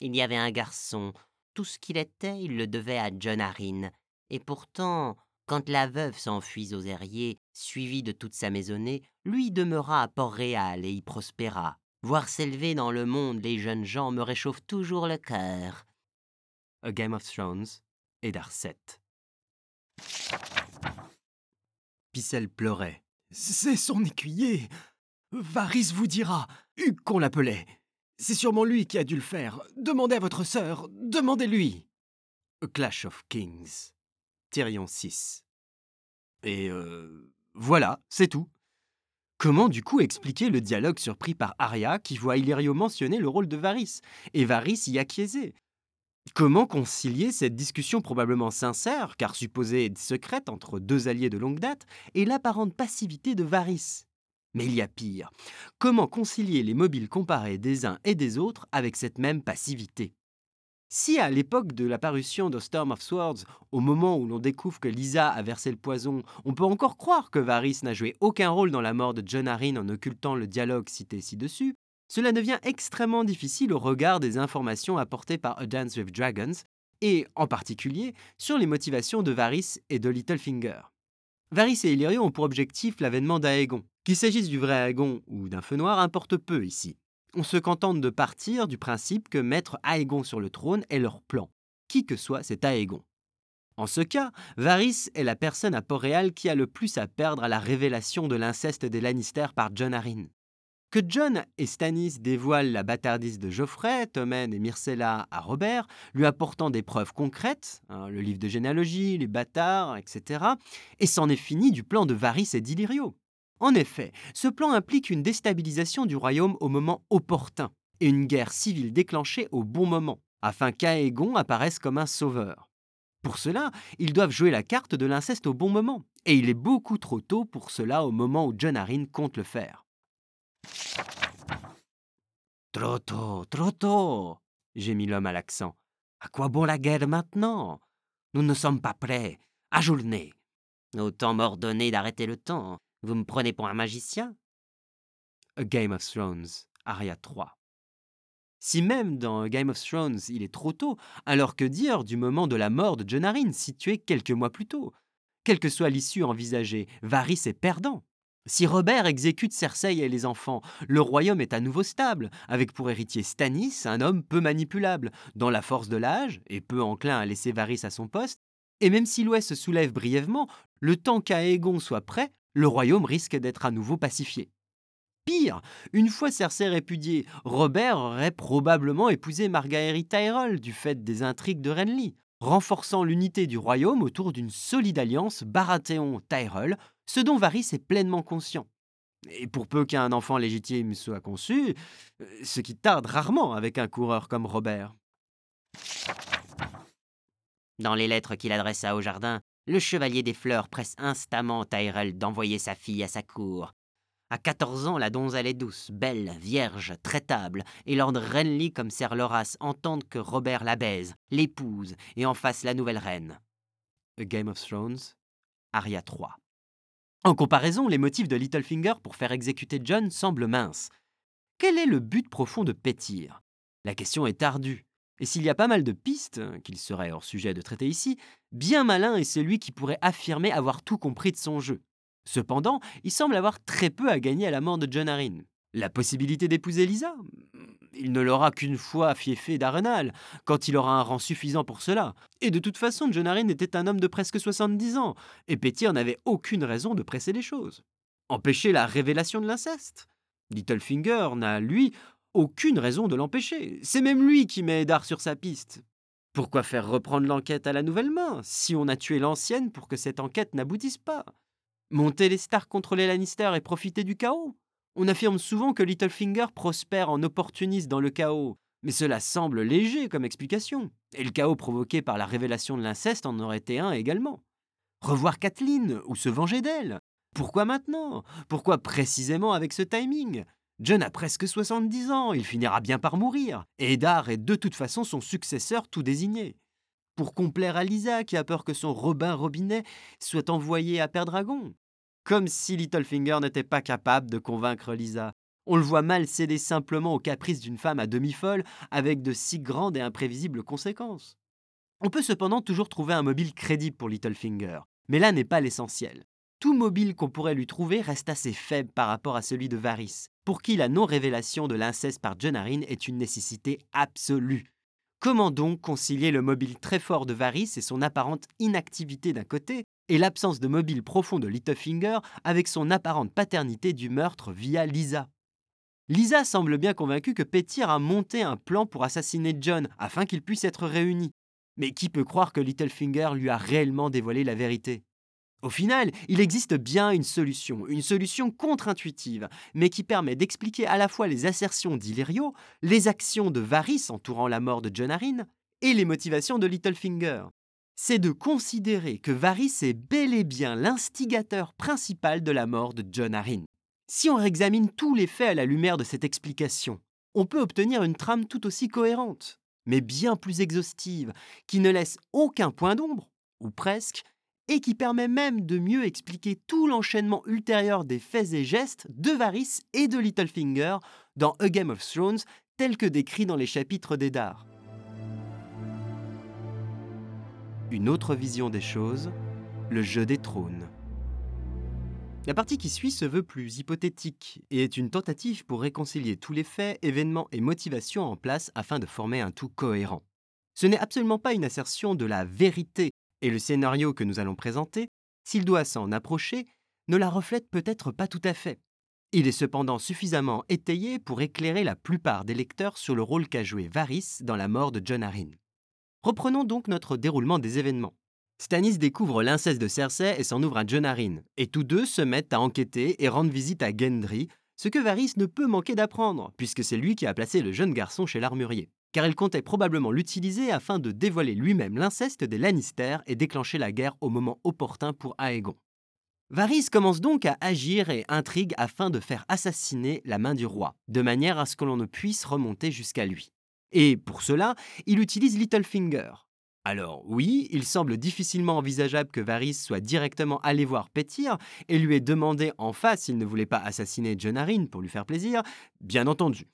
Il y avait un garçon. Tout ce qu'il était, il le devait à John Arryn. Et pourtant, quand la veuve s'enfuit aux Airiers, suivie de toute sa maisonnée, lui demeura à Port-Réal et y prospéra. Voir s'élever dans le monde les jeunes gens me réchauffe toujours le cœur. A Game of Thrones, Eddard 7. Picel pleurait. C'est son écuyer. Varys vous dira. Hugues qu'on l'appelait. C'est sûrement lui qui a dû le faire. Demandez à votre sœur. Demandez-lui. A Clash of Kings. Tyrion 6. Et euh, voilà, c'est tout. Comment du coup expliquer le dialogue surpris par Arya qui voit Illyrio mentionner le rôle de Varys et Varys y acquiescer? Comment concilier cette discussion probablement sincère, car supposée secrète entre deux alliés de longue date, et l'apparente passivité de Varys? Mais il y a pire. Comment concilier les mobiles comparés des uns et des autres avec cette même passivité? Si à l'époque de la parution de Storm of Swords, au moment où l'on découvre que Lisa a versé le poison, on peut encore croire que Varys n'a joué aucun rôle dans la mort de John Arryn en occultant le dialogue cité ci-dessus, cela devient extrêmement difficile au regard des informations apportées par A Dance with Dragons, et en particulier sur les motivations de Varys et de Littlefinger. Varys et Illyrio ont pour objectif l'avènement d'Aegon. Qu'il s'agisse du vrai Aegon ou d'un feu noir importe peu ici on se contente de partir du principe que mettre Aegon sur le trône est leur plan, qui que soit cet Aegon. En ce cas, Varys est la personne à Port-Réal qui a le plus à perdre à la révélation de l'inceste des Lannister par John Arryn. Que John et Stannis dévoilent la bâtardise de Geoffrey, Tommen et Myrcella à Robert, lui apportant des preuves concrètes, hein, le livre de généalogie, les bâtards, etc., et c'en est fini du plan de Varys et d'Illyrio. En effet, ce plan implique une déstabilisation du royaume au moment opportun et une guerre civile déclenchée au bon moment, afin qu'Aegon apparaisse comme un sauveur. Pour cela, ils doivent jouer la carte de l'inceste au bon moment, et il est beaucoup trop tôt pour cela au moment où John Arryn compte le faire. Trop tôt, trop tôt, gémit l'homme à l'accent. À quoi bon la guerre maintenant? Nous ne sommes pas prêts. Ajournez. Autant m'ordonner d'arrêter le temps. Vous me prenez pour un magicien? A Game of Thrones, Aria 3. Si même dans Game of Thrones il est trop tôt, alors que dire du moment de la mort de Jon Arryn situé quelques mois plus tôt? Quelle que soit l'issue envisagée, Varys est perdant. Si Robert exécute Cersei et les enfants, le royaume est à nouveau stable, avec pour héritier Stannis, un homme peu manipulable, dans la force de l'âge et peu enclin à laisser Varys à son poste, et même si l'Ouest se soulève brièvement, le temps qu'Aegon soit prêt, le royaume risque d'être à nouveau pacifié. Pire, une fois Cersei répudiée, Robert aurait probablement épousé Margaery Tyrell du fait des intrigues de Renly, renforçant l'unité du royaume autour d'une solide alliance Baratheon-Tyrell, ce dont Varys est pleinement conscient. Et pour peu qu'un enfant légitime soit conçu, euh, ce qui tarde rarement avec un coureur comme Robert. Dans les lettres qu'il adressa au jardin, le chevalier des fleurs presse instamment Tyrell d'envoyer sa fille à sa cour. À 14 ans, la donzelle est douce, belle, vierge, traitable, et Lord Renly comme Sir Loras entendent que Robert la baise, l'épouse et en fasse la nouvelle reine. A Game of Thrones, Aria 3. En comparaison, les motifs de Littlefinger pour faire exécuter John semblent minces. Quel est le but profond de Pétir La question est ardue. Et s'il y a pas mal de pistes, qu'il serait hors sujet de traiter ici, bien malin est celui qui pourrait affirmer avoir tout compris de son jeu. Cependant, il semble avoir très peu à gagner à la mort de John Arryn. La possibilité d'épouser Lisa Il ne l'aura qu'une fois fiefé d'Arenal, quand il aura un rang suffisant pour cela. Et de toute façon, John Arryn était un homme de presque 70 ans, et Pétir n'avait aucune raison de presser les choses. Empêcher la révélation de l'inceste Littlefinger n'a, lui, aucune raison de l'empêcher. C'est même lui qui met Eddard sur sa piste. Pourquoi faire reprendre l'enquête à la nouvelle main, si on a tué l'ancienne pour que cette enquête n'aboutisse pas? Monter les Stark contre les Lannister et profiter du chaos? On affirme souvent que Littlefinger prospère en opportuniste dans le chaos, mais cela semble léger comme explication. Et le chaos provoqué par la révélation de l'inceste en aurait été un également. Revoir Kathleen ou se venger d'elle Pourquoi maintenant? Pourquoi précisément avec ce timing? John a presque 70 ans, il finira bien par mourir, et Eddard est de toute façon son successeur tout désigné. Pour complaire à Lisa qui a peur que son Robin Robinet soit envoyé à Dragon. Comme si Littlefinger n'était pas capable de convaincre Lisa. On le voit mal céder simplement aux caprices d'une femme à demi folle avec de si grandes et imprévisibles conséquences. On peut cependant toujours trouver un mobile crédible pour Littlefinger, mais là n'est pas l'essentiel. Tout mobile qu'on pourrait lui trouver reste assez faible par rapport à celui de Varys, pour qui la non-révélation de l'inceste par John est une nécessité absolue. Comment donc concilier le mobile très fort de Varys et son apparente inactivité d'un côté, et l'absence de mobile profond de Littlefinger avec son apparente paternité du meurtre via Lisa Lisa semble bien convaincue que Pétir a monté un plan pour assassiner John afin qu'ils puissent être réunis. Mais qui peut croire que Littlefinger lui a réellement dévoilé la vérité? Au final, il existe bien une solution, une solution contre-intuitive, mais qui permet d'expliquer à la fois les assertions d'Illyrio, les actions de Varys entourant la mort de John Arryn, et les motivations de Littlefinger. C'est de considérer que Varys est bel et bien l'instigateur principal de la mort de John Arryn. Si on réexamine tous les faits à la lumière de cette explication, on peut obtenir une trame tout aussi cohérente, mais bien plus exhaustive, qui ne laisse aucun point d'ombre, ou presque, et qui permet même de mieux expliquer tout l'enchaînement ultérieur des faits et gestes de Varys et de Littlefinger dans A Game of Thrones tel que décrit dans les chapitres d'Eddard. Une autre vision des choses, le jeu des trônes. La partie qui suit se veut plus hypothétique et est une tentative pour réconcilier tous les faits, événements et motivations en place afin de former un tout cohérent. Ce n'est absolument pas une assertion de la vérité et le scénario que nous allons présenter, s'il doit s'en approcher, ne la reflète peut-être pas tout à fait. Il est cependant suffisamment étayé pour éclairer la plupart des lecteurs sur le rôle qu'a joué Varys dans la mort de John Arryn. Reprenons donc notre déroulement des événements. Stannis découvre l'inceste de Cersei et s'en ouvre à John et tous deux se mettent à enquêter et rendre visite à Gendry, ce que Varys ne peut manquer d'apprendre, puisque c'est lui qui a placé le jeune garçon chez l'armurier, car il comptait probablement l'utiliser afin de dévoiler lui-même l'inceste des Lannister et déclencher la guerre au moment opportun pour Aegon. Varys commence donc à agir et intrigue afin de faire assassiner la main du roi, de manière à ce que l'on ne puisse remonter jusqu'à lui. Et pour cela, il utilise Littlefinger, alors oui, il semble difficilement envisageable que Varys soit directement allé voir Pétir et lui ait demandé en face s'il ne voulait pas assassiner John pour lui faire plaisir, bien entendu.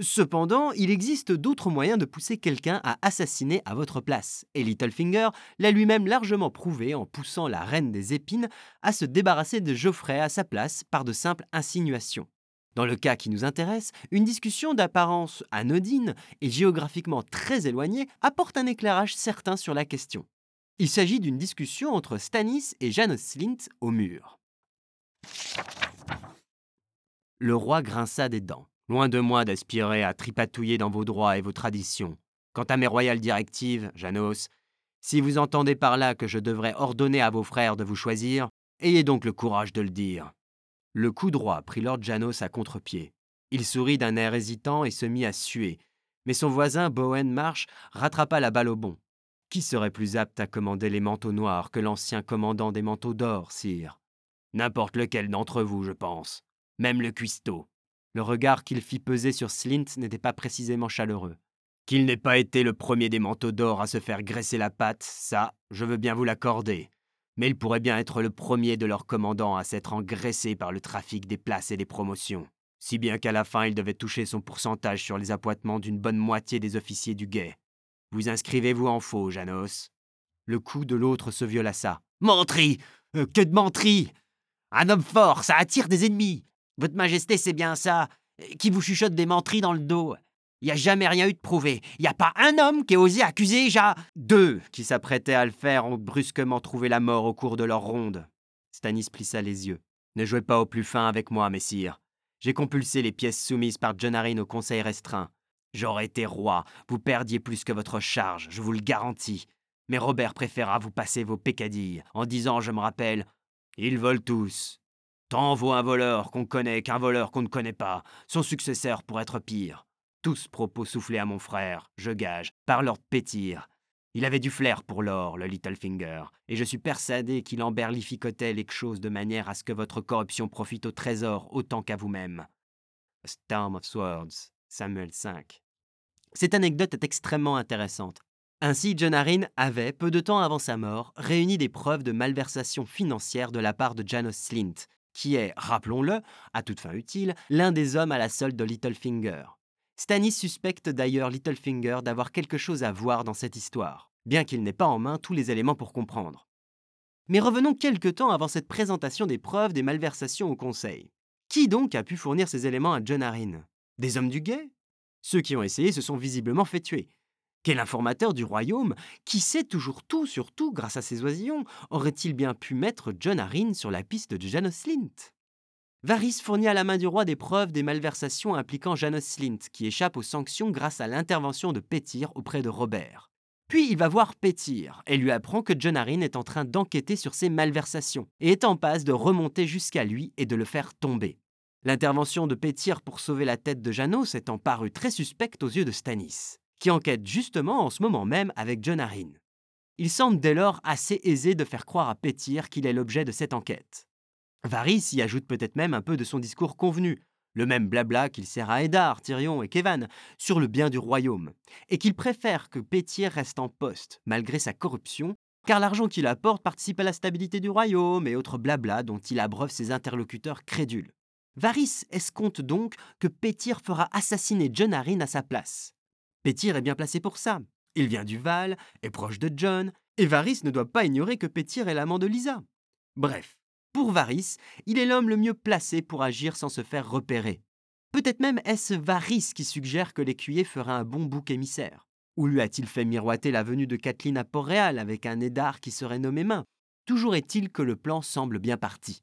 Cependant, il existe d'autres moyens de pousser quelqu'un à assassiner à votre place, et Littlefinger l'a lui-même largement prouvé en poussant la reine des épines à se débarrasser de Geoffrey à sa place par de simples insinuations. Dans le cas qui nous intéresse, une discussion d'apparence anodine et géographiquement très éloignée apporte un éclairage certain sur la question. Il s'agit d'une discussion entre Stannis et Janos Slint au mur. Le roi grinça des dents. Loin de moi d'aspirer à tripatouiller dans vos droits et vos traditions. Quant à mes royales directives, Janos, si vous entendez par là que je devrais ordonner à vos frères de vous choisir, ayez donc le courage de le dire. Le coup droit prit Lord Janos à contre-pied. Il sourit d'un air hésitant et se mit à suer, mais son voisin Bowen Marsh rattrapa la balle au bon. Qui serait plus apte à commander les manteaux noirs que l'ancien commandant des manteaux d'or, sire? N'importe lequel d'entre vous, je pense. Même le cuistot. Le regard qu'il fit peser sur Slint n'était pas précisément chaleureux. Qu'il n'ait pas été le premier des manteaux d'or à se faire graisser la patte, ça, je veux bien vous l'accorder mais il pourrait bien être le premier de leurs commandants à s'être engraissé par le trafic des places et des promotions, si bien qu'à la fin il devait toucher son pourcentage sur les appointements d'une bonne moitié des officiers du guet. Vous inscrivez-vous en faux, Janos? Le coup de l'autre se violassa. Menterie euh, Que de menterie Un homme fort, ça attire des ennemis! Votre Majesté, c'est bien ça Qui vous chuchote des menteries dans le dos il n'y a jamais rien eu de prouvé. Il n'y a pas un homme qui ait osé accuser Ja. Deux qui s'apprêtaient à le faire ont brusquement trouvé la mort au cours de leur ronde. Stanis plissa les yeux. Ne jouez pas au plus fin avec moi, messire. J'ai compulsé les pièces soumises par John au conseil restreint. J'aurais été roi, vous perdiez plus que votre charge, je vous le garantis. Mais Robert préféra vous passer vos pécadilles, en disant, je me rappelle, ils volent tous. Tant vaut un voleur qu'on connaît qu'un voleur qu'on ne connaît pas. Son successeur pour être pire. Tous propos soufflés à mon frère, je gage, par Lord Pétir. Il avait du flair pour l'or, le Littlefinger, et je suis persuadé qu'il emberlificotait les choses de manière à ce que votre corruption profite au trésor autant qu'à vous-même. Storm of Swords, Samuel V. Cette anecdote est extrêmement intéressante. Ainsi, John Arryn avait, peu de temps avant sa mort, réuni des preuves de malversation financière de la part de Janos Slint, qui est, rappelons-le, à toute fin utile, l'un des hommes à la solde de Littlefinger. Stannis suspecte d'ailleurs Littlefinger d'avoir quelque chose à voir dans cette histoire, bien qu'il n'ait pas en main tous les éléments pour comprendre. Mais revenons quelque temps avant cette présentation des preuves des malversations au Conseil. Qui donc a pu fournir ces éléments à John Arryn Des hommes du guet? Ceux qui ont essayé se sont visiblement fait tuer. Quel informateur du royaume, qui sait toujours tout sur tout grâce à ses oisillons, aurait-il bien pu mettre John Arryn sur la piste de Janos Slint Varys fournit à la main du roi des preuves des malversations impliquant Janos Slint, qui échappe aux sanctions grâce à l'intervention de Pétir auprès de Robert. Puis il va voir Pétir et lui apprend que John Arryn est en train d'enquêter sur ses malversations et est en passe de remonter jusqu'à lui et de le faire tomber. L'intervention de Pétir pour sauver la tête de Janos étant parue très suspecte aux yeux de Stannis, qui enquête justement en ce moment même avec John Arryn. Il semble dès lors assez aisé de faire croire à Pétir qu'il est l'objet de cette enquête. Varys y ajoute peut-être même un peu de son discours convenu, le même blabla qu'il sert à Eddard, Tyrion et Kevan, sur le bien du royaume, et qu'il préfère que Pétir reste en poste, malgré sa corruption, car l'argent qu'il apporte participe à la stabilité du royaume et autres blabla dont il abreuve ses interlocuteurs crédules. Varys escompte donc que Pétir fera assassiner John Arryn à sa place. Pétir est bien placé pour ça. Il vient du Val, est proche de John, et Varys ne doit pas ignorer que Pétir est l'amant de Lisa. Bref, pour Varys, il est l'homme le mieux placé pour agir sans se faire repérer. Peut-être même est-ce Varys qui suggère que l'écuyer fera un bon bouc émissaire. Ou lui a-t-il fait miroiter la venue de Kathleen à Port-Réal avec un Eddard qui serait nommé main? Toujours est-il que le plan semble bien parti.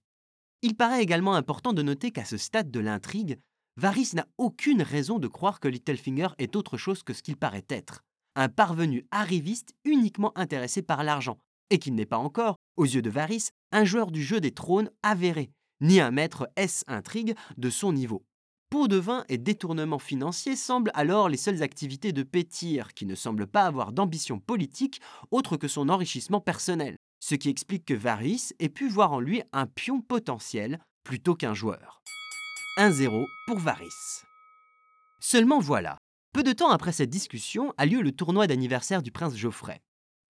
Il paraît également important de noter qu'à ce stade de l'intrigue, Varys n'a aucune raison de croire que Littlefinger est autre chose que ce qu'il paraît être, un parvenu arriviste uniquement intéressé par l'argent, et qu'il n'est pas encore, aux yeux de Varys, un joueur du jeu des trônes avéré, ni un maître S intrigue de son niveau. Pot de vin et détournement financier semblent alors les seules activités de Pétir, qui ne semble pas avoir d'ambition politique autre que son enrichissement personnel, ce qui explique que Varys ait pu voir en lui un pion potentiel plutôt qu'un joueur. 1-0 pour Varys. Seulement voilà, peu de temps après cette discussion a lieu le tournoi d'anniversaire du prince Geoffrey.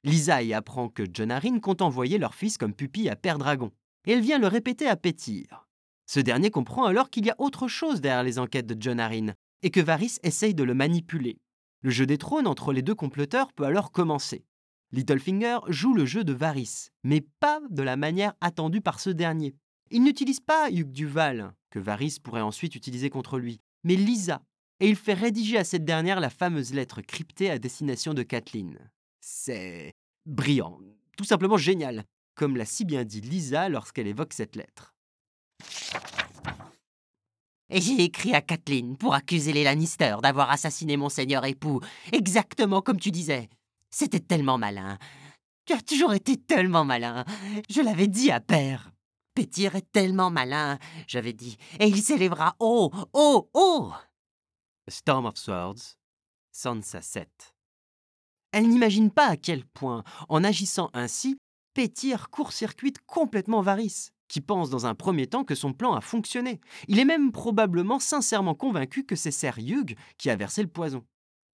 Lisa y apprend que John Arryn compte envoyer leur fils comme pupille à Père Dragon, et elle vient le répéter à Pétir. Ce dernier comprend alors qu'il y a autre chose derrière les enquêtes de John Arryn, et que Varys essaye de le manipuler. Le jeu des trônes entre les deux comploteurs peut alors commencer. Littlefinger joue le jeu de Varys, mais pas de la manière attendue par ce dernier. Il n'utilise pas Hugh Duval, que Varys pourrait ensuite utiliser contre lui, mais Lisa, et il fait rédiger à cette dernière la fameuse lettre cryptée à destination de Kathleen. C'est brillant, tout simplement génial, comme l'a si bien dit Lisa lorsqu'elle évoque cette lettre. Et j'ai écrit à Kathleen pour accuser les Lannister d'avoir assassiné mon seigneur époux, exactement comme tu disais. C'était tellement malin. Tu as toujours été tellement malin. Je l'avais dit à père. Pétir est tellement malin, j'avais dit, et il s'élèvera haut, haut, haut. Storm of Swords, Sansa 7. Elle n'imagine pas à quel point, en agissant ainsi, Pétir court-circuite complètement Varys, qui pense dans un premier temps que son plan a fonctionné. Il est même probablement sincèrement convaincu que c'est Ser Hugh qui a versé le poison.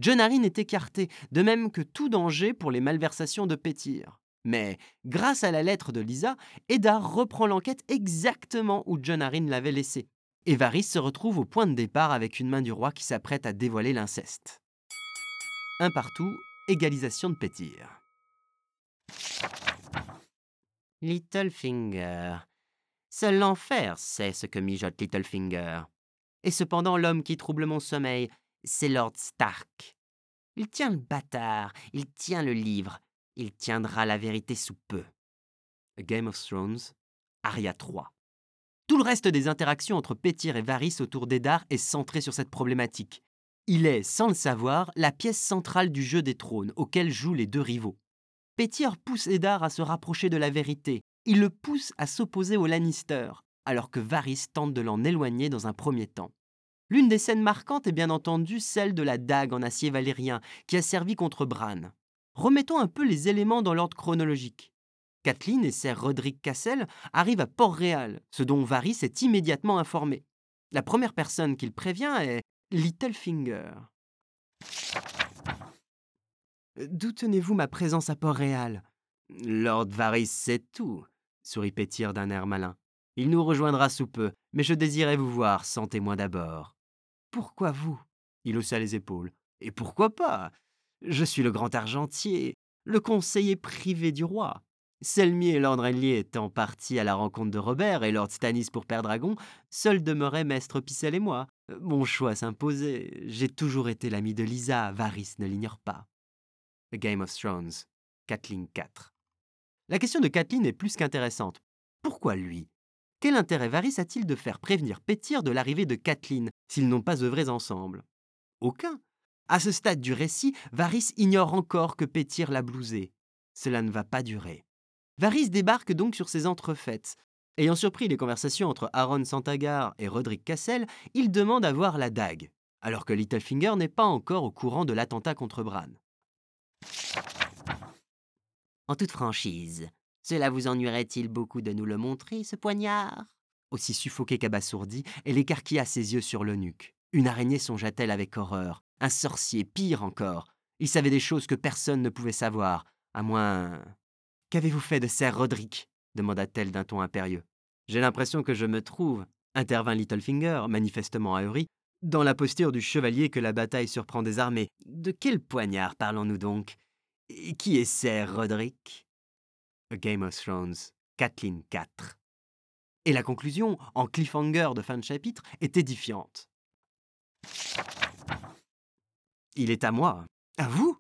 John Arryn est écarté, de même que tout danger pour les malversations de Pétir. Mais, grâce à la lettre de Lisa, Eddard reprend l'enquête exactement où John Arryn l'avait laissée. Et Varys se retrouve au point de départ avec une main du roi qui s'apprête à dévoiler l'inceste. Un partout égalisation de Pétir. Littlefinger. Seul l'enfer sait ce que mijote Littlefinger. Et cependant, l'homme qui trouble mon sommeil, c'est Lord Stark. Il tient le bâtard, il tient le livre, il tiendra la vérité sous peu. Game of Thrones, Aria 3. Tout le reste des interactions entre Pétir et Varys autour d'Eddard est centré sur cette problématique. Il est, sans le savoir, la pièce centrale du jeu des trônes auquel jouent les deux rivaux. Pétir pousse Eddard à se rapprocher de la vérité. Il le pousse à s'opposer aux Lannister, alors que Varys tente de l'en éloigner dans un premier temps. L'une des scènes marquantes est bien entendu celle de la dague en acier valérien qui a servi contre Bran. Remettons un peu les éléments dans l'ordre chronologique. Kathleen et Sir Roderick Cassel arrivent à Port-Réal, ce dont Varys est immédiatement informé. La première personne qu'il prévient est Littlefinger. D'où tenez-vous ma présence à Port-Réal? Lord Varys sait tout, sourit Pétir d'un air malin. Il nous rejoindra sous peu, mais je désirais vous voir sans témoin d'abord. Pourquoi vous? Il haussa les épaules. Et pourquoi pas? Je suis le grand argentier, le conseiller privé du roi. Selmier et Lord Renly étant partis à la rencontre de Robert et Lord Stannis pour Père Dragon, seul demeurait Maître Picel et moi. Mon choix s'imposait. J'ai toujours été l'ami de Lisa, Varys ne l'ignore pas. A Game of Thrones, Kathleen 4. La question de Kathleen est plus qu'intéressante. Pourquoi lui? Quel intérêt Varys a-t-il de faire prévenir Pétir de l'arrivée de Kathleen s'ils n'ont pas œuvré ensemble? Aucun. À ce stade du récit, Varys ignore encore que Pétir l'a blousé. Cela ne va pas durer. Varys débarque donc sur ses entrefaites. Ayant surpris les conversations entre Aaron Santagar et Roderick Cassel, il demande à voir la dague, alors que Littlefinger n'est pas encore au courant de l'attentat contre Bran. En toute franchise, cela vous ennuierait-il beaucoup de nous le montrer, ce poignard? Aussi suffoqué qu'abasourdi, elle écarquilla ses yeux sur l'eunuque. Une araignée songea-t-elle avec horreur Un sorcier, pire encore Il savait des choses que personne ne pouvait savoir, à moins. Qu'avez-vous fait de Sir Roderick demanda-t-elle d'un ton impérieux. J'ai l'impression que je me trouve, intervint Littlefinger, manifestement ahuri, dans la posture du chevalier que la bataille surprend des armées. De quel poignard parlons-nous donc? Qui est Sir Roderick? A Game of Thrones, Kathleen 4. Et la conclusion, en cliffhanger de fin de chapitre, est édifiante. Il est à moi. À vous?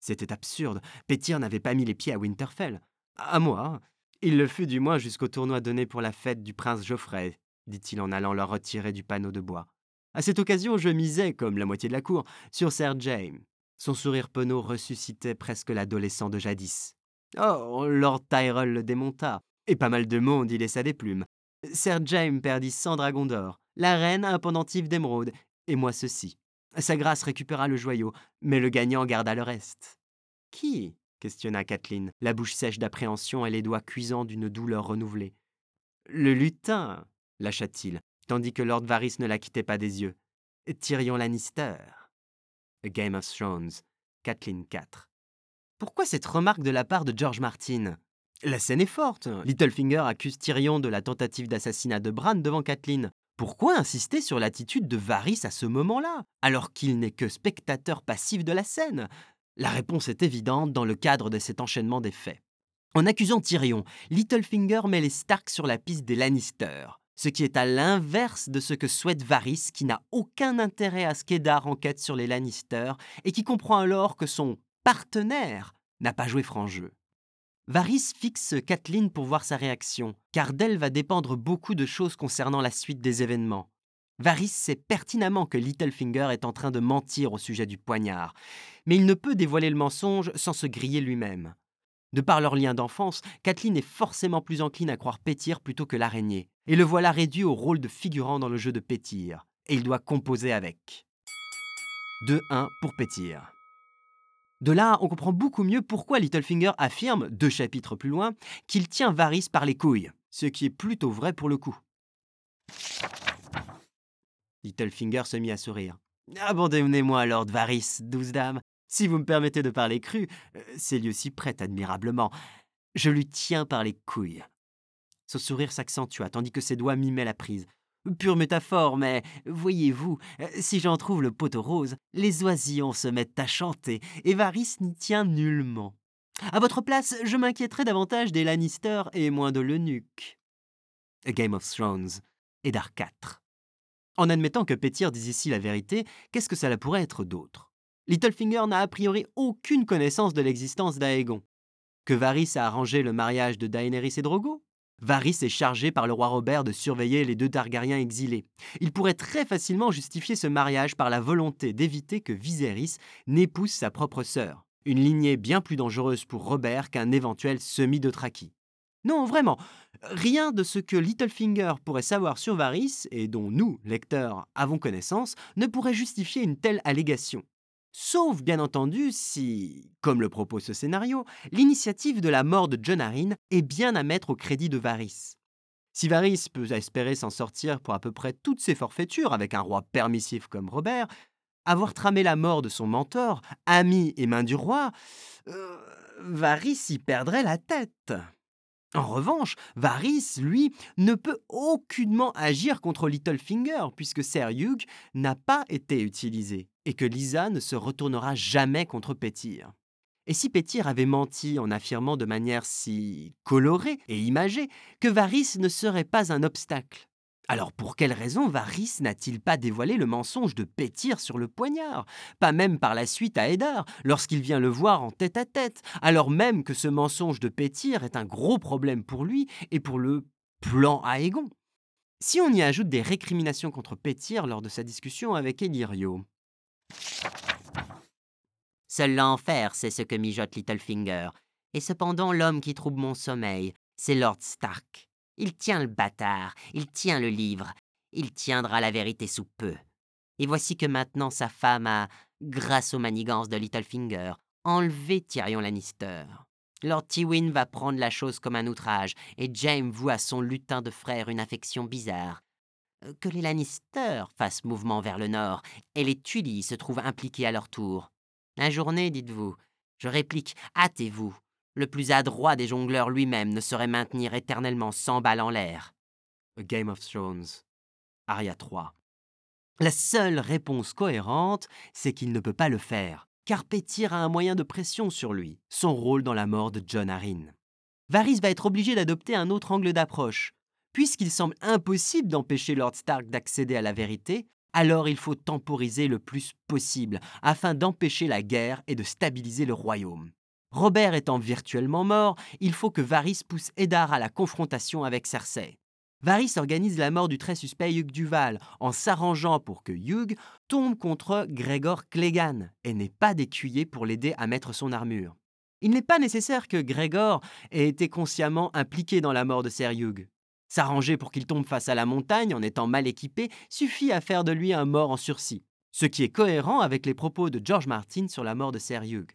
C'était absurde. Pétir n'avait pas mis les pieds à Winterfell. À moi Il le fut du moins jusqu'au tournoi donné pour la fête du prince Geoffrey, dit-il en allant leur retirer du panneau de bois. À cette occasion, je misais, comme la moitié de la cour, sur Sir James. Son sourire penaud ressuscitait presque l'adolescent de jadis. Oh, Lord Tyrell le démonta, et pas mal de monde y laissa des plumes. Sir James perdit cent dragons d'or, la reine un pendentif d'émeraude, et moi ceci. Sa grâce récupéra le joyau, mais le gagnant garda le reste. Qui? Questionna Kathleen, la bouche sèche d'appréhension et les doigts cuisants d'une douleur renouvelée. Le lutin, lâcha-t-il, tandis que Lord Varys ne la quittait pas des yeux. Tyrion Lannister. A Game of Thrones, Kathleen 4. Pourquoi cette remarque de la part de George Martin? La scène est forte. Littlefinger accuse Tyrion de la tentative d'assassinat de Bran devant Kathleen. Pourquoi insister sur l'attitude de Varys à ce moment-là, alors qu'il n'est que spectateur passif de la scène? La réponse est évidente dans le cadre de cet enchaînement des faits. En accusant Tyrion, Littlefinger met les Stark sur la piste des Lannister, ce qui est à l'inverse de ce que souhaite Varys, qui n'a aucun intérêt à ce qu'Eddard enquête sur les Lannister et qui comprend alors que son partenaire n'a pas joué franc jeu. Varys fixe Kathleen pour voir sa réaction, car d'elle va dépendre beaucoup de choses concernant la suite des événements. Varys sait pertinemment que Littlefinger est en train de mentir au sujet du poignard, mais il ne peut dévoiler le mensonge sans se griller lui-même. De par leur lien d'enfance, Kathleen est forcément plus encline à croire Pétir plutôt que l'araignée, et le voilà réduit au rôle de figurant dans le jeu de Pétir, et il doit composer avec. 2-1 pour Pétir. De là, on comprend beaucoup mieux pourquoi Littlefinger affirme, deux chapitres plus loin, qu'il tient Varys par les couilles, ce qui est plutôt vrai pour le coup. Littlefinger se mit à sourire. Abandonnez-moi, Lord Varys, douze dames. Si vous me permettez de parler cru, euh, ces lieux s'y prêtent admirablement. Je lui tiens par les couilles. Son sourire s'accentua, tandis que ses doigts mimaient la prise. Pure métaphore, mais voyez-vous, euh, si j'en trouve le poteau rose, les oisillons se mettent à chanter, et Varys n'y tient nullement. À votre place, je m'inquiéterais davantage des Lannister et moins de l'eunuque. Game of Thrones, Eddard 4. En admettant que Pétir dise ici la vérité, qu'est-ce que cela pourrait être d'autre? Littlefinger n'a a priori aucune connaissance de l'existence d'Aegon. Que Varys a arrangé le mariage de Daenerys et Drogo? Varys est chargé par le roi Robert de surveiller les deux Targaryens exilés. Il pourrait très facilement justifier ce mariage par la volonté d'éviter que Viserys n'épouse sa propre sœur. Une lignée bien plus dangereuse pour Robert qu'un éventuel semi-Dothraki. Non, vraiment, rien de ce que Littlefinger pourrait savoir sur Varys, et dont nous, lecteurs, avons connaissance, ne pourrait justifier une telle allégation. Sauf, bien entendu, si, comme le propose ce scénario, l'initiative de la mort de John Arryn est bien à mettre au crédit de Varys. Si Varys peut espérer s'en sortir pour à peu près toutes ses forfaitures avec un roi permissif comme Robert, avoir tramé la mort de son mentor, ami et main du roi, euh, Varys y perdrait la tête. En revanche, Varys, lui, ne peut aucunement agir contre Littlefinger puisque Ser Hugh n'a pas été utilisé et que Lisa ne se retournera jamais contre Pétir. Et si Pétir avait menti en affirmant de manière si colorée et imagée que Varys ne serait pas un obstacle alors pour quelle raison Varys n'a-t-il pas dévoilé le mensonge de Pétir sur le poignard? Pas même par la suite à Eddard, lorsqu'il vient le voir en tête à tête, alors même que ce mensonge de Pétir est un gros problème pour lui et pour le plan Aegon. Si on y ajoute des récriminations contre Pétir lors de sa discussion avec Elirio, Seul l'enfer sait ce que mijote Littlefinger. Et cependant, l'homme qui trouble mon sommeil, c'est Lord Stark. Il tient le bâtard, il tient le livre, il tiendra la vérité sous peu. Et voici que maintenant sa femme a, grâce aux manigances de Littlefinger, enlevé Tyrion Lannister. Lord Tywin va prendre la chose comme un outrage, et Jaime voue à son lutin de frère une affection bizarre. Euh, que les Lannister fassent mouvement vers le nord, et les Tully se trouvent impliqués à leur tour. La journée, dites-vous. Je réplique, hâtez-vous. Le plus adroit des jongleurs lui-même ne saurait maintenir éternellement cent balles en l'air. Game of Thrones. Aria 3. La seule réponse cohérente, c'est qu'il ne peut pas le faire, car Pétir a un moyen de pression sur lui, son rôle dans la mort de John Arryn. Varys va être obligé d'adopter un autre angle d'approche. Puisqu'il semble impossible d'empêcher Lord Stark d'accéder à la vérité, alors il faut temporiser le plus possible afin d'empêcher la guerre et de stabiliser le royaume. Robert étant virtuellement mort, il faut que Varys pousse Eddard à la confrontation avec Cersei. Varys organise la mort du très suspect Hugh Duval en s'arrangeant pour que Hugh tombe contre Gregor Clegane et n'ait pas d'écuyer pour l'aider à mettre son armure. Il n'est pas nécessaire que Gregor ait été consciemment impliqué dans la mort de Ser Hugh. S'arranger pour qu'il tombe face à la montagne en étant mal équipé suffit à faire de lui un mort en sursis, ce qui est cohérent avec les propos de George Martin sur la mort de Ser Hugh.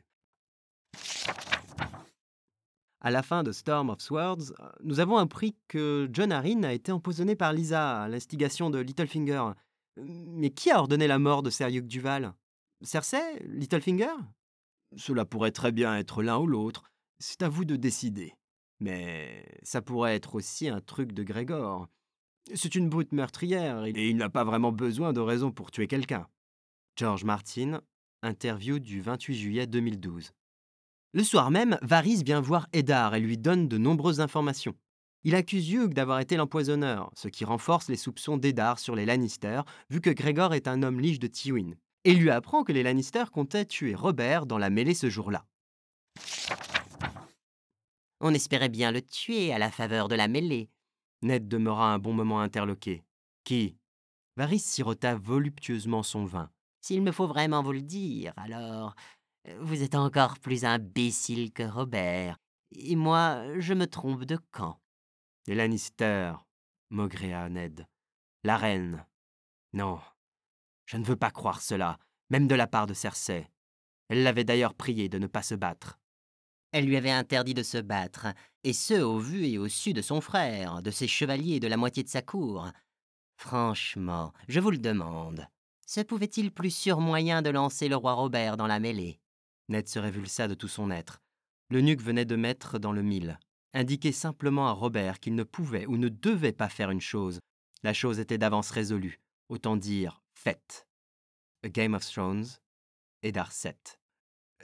À la fin de Storm of Swords, nous avons appris que John Arryn a été empoisonné par Lisa à l'instigation de Littlefinger. Mais qui a ordonné la mort de Ser Duval? Cersei? Littlefinger? Cela pourrait très bien être l'un ou l'autre. C'est à vous de décider. Mais ça pourrait être aussi un truc de Grégor. C'est une brute meurtrière et il n'a pas vraiment besoin de raison pour tuer quelqu'un. George Martin, interview du 28 juillet 2012. Le soir même, Varys vient voir Eddard et lui donne de nombreuses informations. Il accuse Hugh d'avoir été l'empoisonneur, ce qui renforce les soupçons d'Eddard sur les Lannister, vu que Gregor est un homme lige de Tywin, et lui apprend que les Lannister comptaient tuer Robert dans la mêlée ce jour-là. On espérait bien le tuer à la faveur de la mêlée. Ned demeura un bon moment interloqué. Qui? Varys sirota voluptueusement son vin. S'il me faut vraiment vous le dire, alors vous êtes encore plus imbécile que Robert. Et moi, je me trompe de camp. Les Lannister, maugréa Ned. La reine. Non, je ne veux pas croire cela, même de la part de Cersei. Elle l'avait d'ailleurs prié de ne pas se battre. Elle lui avait interdit de se battre, et ce au vu et au su de son frère, de ses chevaliers et de la moitié de sa cour. Franchement, je vous le demande, se pouvait-il plus sûr moyen de lancer le roi Robert dans la mêlée? Ned se révulsa de tout son être. L'eunuque venait de mettre dans le mille, indiquer simplement à Robert qu'il ne pouvait ou ne devait pas faire une chose. La chose était d'avance résolue, autant dire faite. A Game of Thrones, Eddard 7.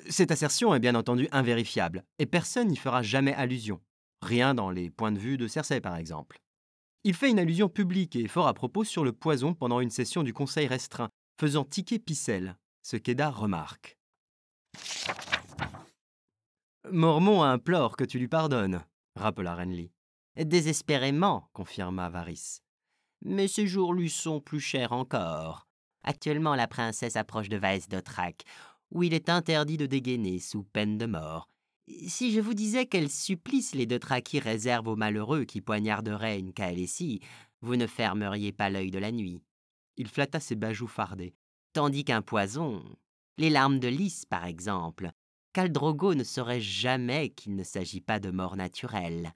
Cette assertion est bien entendu invérifiable, et personne n'y fera jamais allusion. Rien dans les points de vue de Cersei, par exemple. Il fait une allusion publique et fort à propos sur le poison pendant une session du Conseil restreint, faisant tiquer Picelle, ce qu'Eddard remarque. Mormon implore que tu lui pardonnes, rappela Renly. Désespérément, confirma Varys. Mais ces jours lui sont plus chers encore. Actuellement, la princesse approche de Vaes d'Otrak, où il est interdit de dégainer sous peine de mort. Si je vous disais quel supplice les Dothraki réservent aux malheureux qui poignarderaient une Khaleesi, vous ne fermeriez pas l'œil de la nuit. Il flatta ses bajoux fardés. Tandis qu'un poison, les larmes de lys, par exemple. Caldrogo ne saurait jamais qu'il ne s'agit pas de mort naturelle.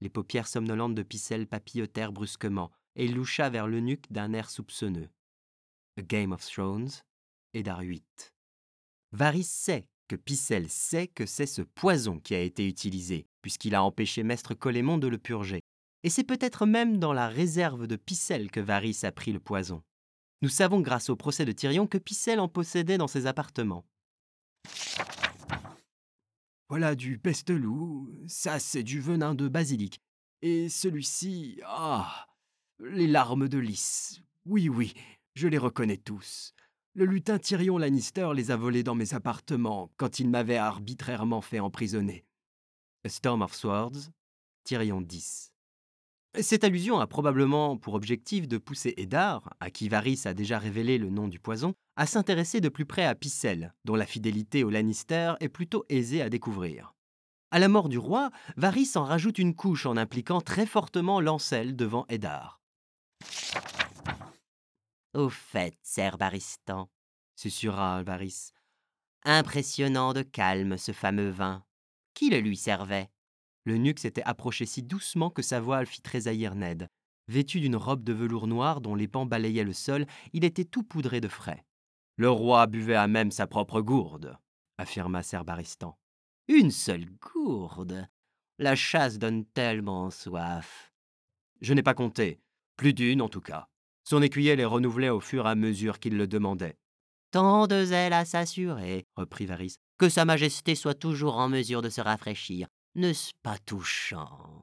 Les paupières somnolentes de Picelle papillotèrent brusquement, et loucha vers l'eunuque d'un air soupçonneux. A Game of Thrones, Eddard 8. Varys sait que Picelle sait que c'est ce poison qui a été utilisé, puisqu'il a empêché Maître Colémon de le purger. Et c'est peut-être même dans la réserve de Picelle que Varys a pris le poison. Nous savons grâce au procès de Tyrion que Picelle en possédait dans ses appartements. Voilà du peste-loup, ça c'est du venin de basilic. Et celui-ci, ah, les larmes de lys. Oui, oui, je les reconnais tous. Le lutin Tyrion Lannister les a volés dans mes appartements quand il m'avait arbitrairement fait emprisonner. A Storm of Swords, Tyrion 10. Cette allusion a probablement pour objectif de pousser Eddard, à qui Varys a déjà révélé le nom du poison, à s'intéresser de plus près à Pycelle, dont la fidélité au Lannister est plutôt aisée à découvrir. À la mort du roi, Varys en rajoute une couche en impliquant très fortement Lancel devant Eddard. Au fait, Sir Baristan, susurra Varys. Impressionnant de calme, ce fameux vin. Qui le lui servait? Le nuque s'était approché si doucement que sa voix fit tressaillir Ned. Vêtu d'une robe de velours noir dont les pans balayaient le sol, il était tout poudré de frais. Le roi buvait à même sa propre gourde, affirma Sir Baristan. Une seule gourde La chasse donne tellement soif. Je n'ai pas compté. Plus d'une, en tout cas. Son écuyer les renouvelait au fur et à mesure qu'il le demandait. Tant de zèle à s'assurer, reprit Varys, que Sa Majesté soit toujours en mesure de se rafraîchir. N'est-ce pas touchant?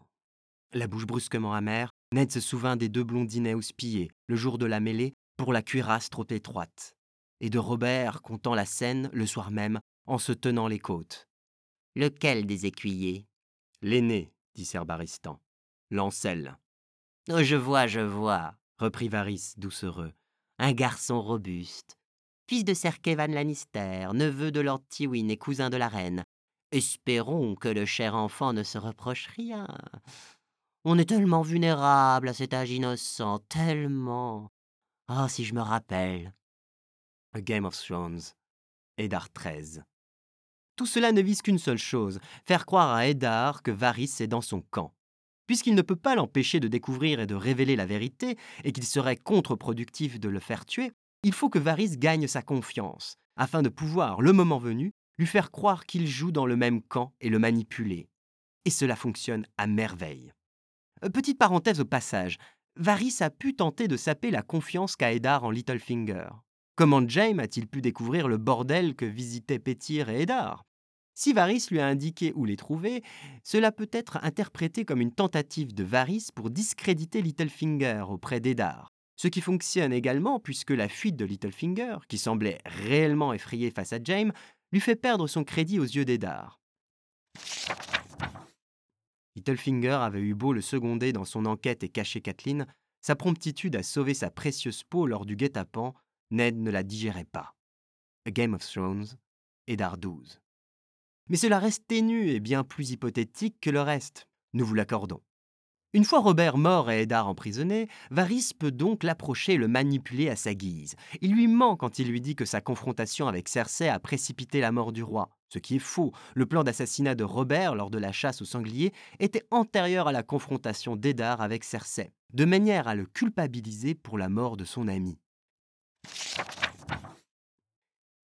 La bouche brusquement amère, Ned se souvint des deux blondinets houspillés, le jour de la mêlée, pour la cuirasse trop étroite, et de Robert comptant la scène le soir même, en se tenant les côtes. Lequel des écuyers L'aîné, dit Baristan. Lancel. Oh, je vois, je vois, reprit Varys doucereux. Un garçon robuste. Fils de Sir Kevan Lannister, neveu de Lord Tywin et cousin de la reine. Espérons que le cher enfant ne se reproche rien. On est tellement vulnérable à cet âge innocent, tellement. Ah, si je me rappelle. A Game of Thrones, Eddard XIII. Tout cela ne vise qu'une seule chose, faire croire à Eddard que Varys est dans son camp. Puisqu'il ne peut pas l'empêcher de découvrir et de révéler la vérité, et qu'il serait contre-productif de le faire tuer, il faut que Varys gagne sa confiance, afin de pouvoir, le moment venu, lui faire croire qu'il joue dans le même camp et le manipuler. Et cela fonctionne à merveille. Euh, petite parenthèse au passage, Varys a pu tenter de saper la confiance qu'a Eddard en Littlefinger. Comment Jaime a-t-il pu découvrir le bordel que visitaient Pétir et Eddard? Si Varys lui a indiqué où les trouver, cela peut être interprété comme une tentative de Varys pour discréditer Littlefinger auprès d'Eddard. Ce qui fonctionne également puisque la fuite de Littlefinger, qui semblait réellement effrayé face à Jaime, lui fait perdre son crédit aux yeux d'Eddard. Littlefinger avait eu beau le seconder dans son enquête et cacher Kathleen, sa promptitude à sauver sa précieuse peau lors du guet-apens, Ned ne la digérait pas. A Game of Thrones, Eddard 12. Mais cela reste ténu et bien plus hypothétique que le reste, nous vous l'accordons. Une fois Robert mort et Eddard emprisonné, Varys peut donc l'approcher et le manipuler à sa guise. Il lui ment quand il lui dit que sa confrontation avec Cersei a précipité la mort du roi, ce qui est faux. Le plan d'assassinat de Robert lors de la chasse au sanglier était antérieur à la confrontation d'Eddard avec Cersei, de manière à le culpabiliser pour la mort de son ami.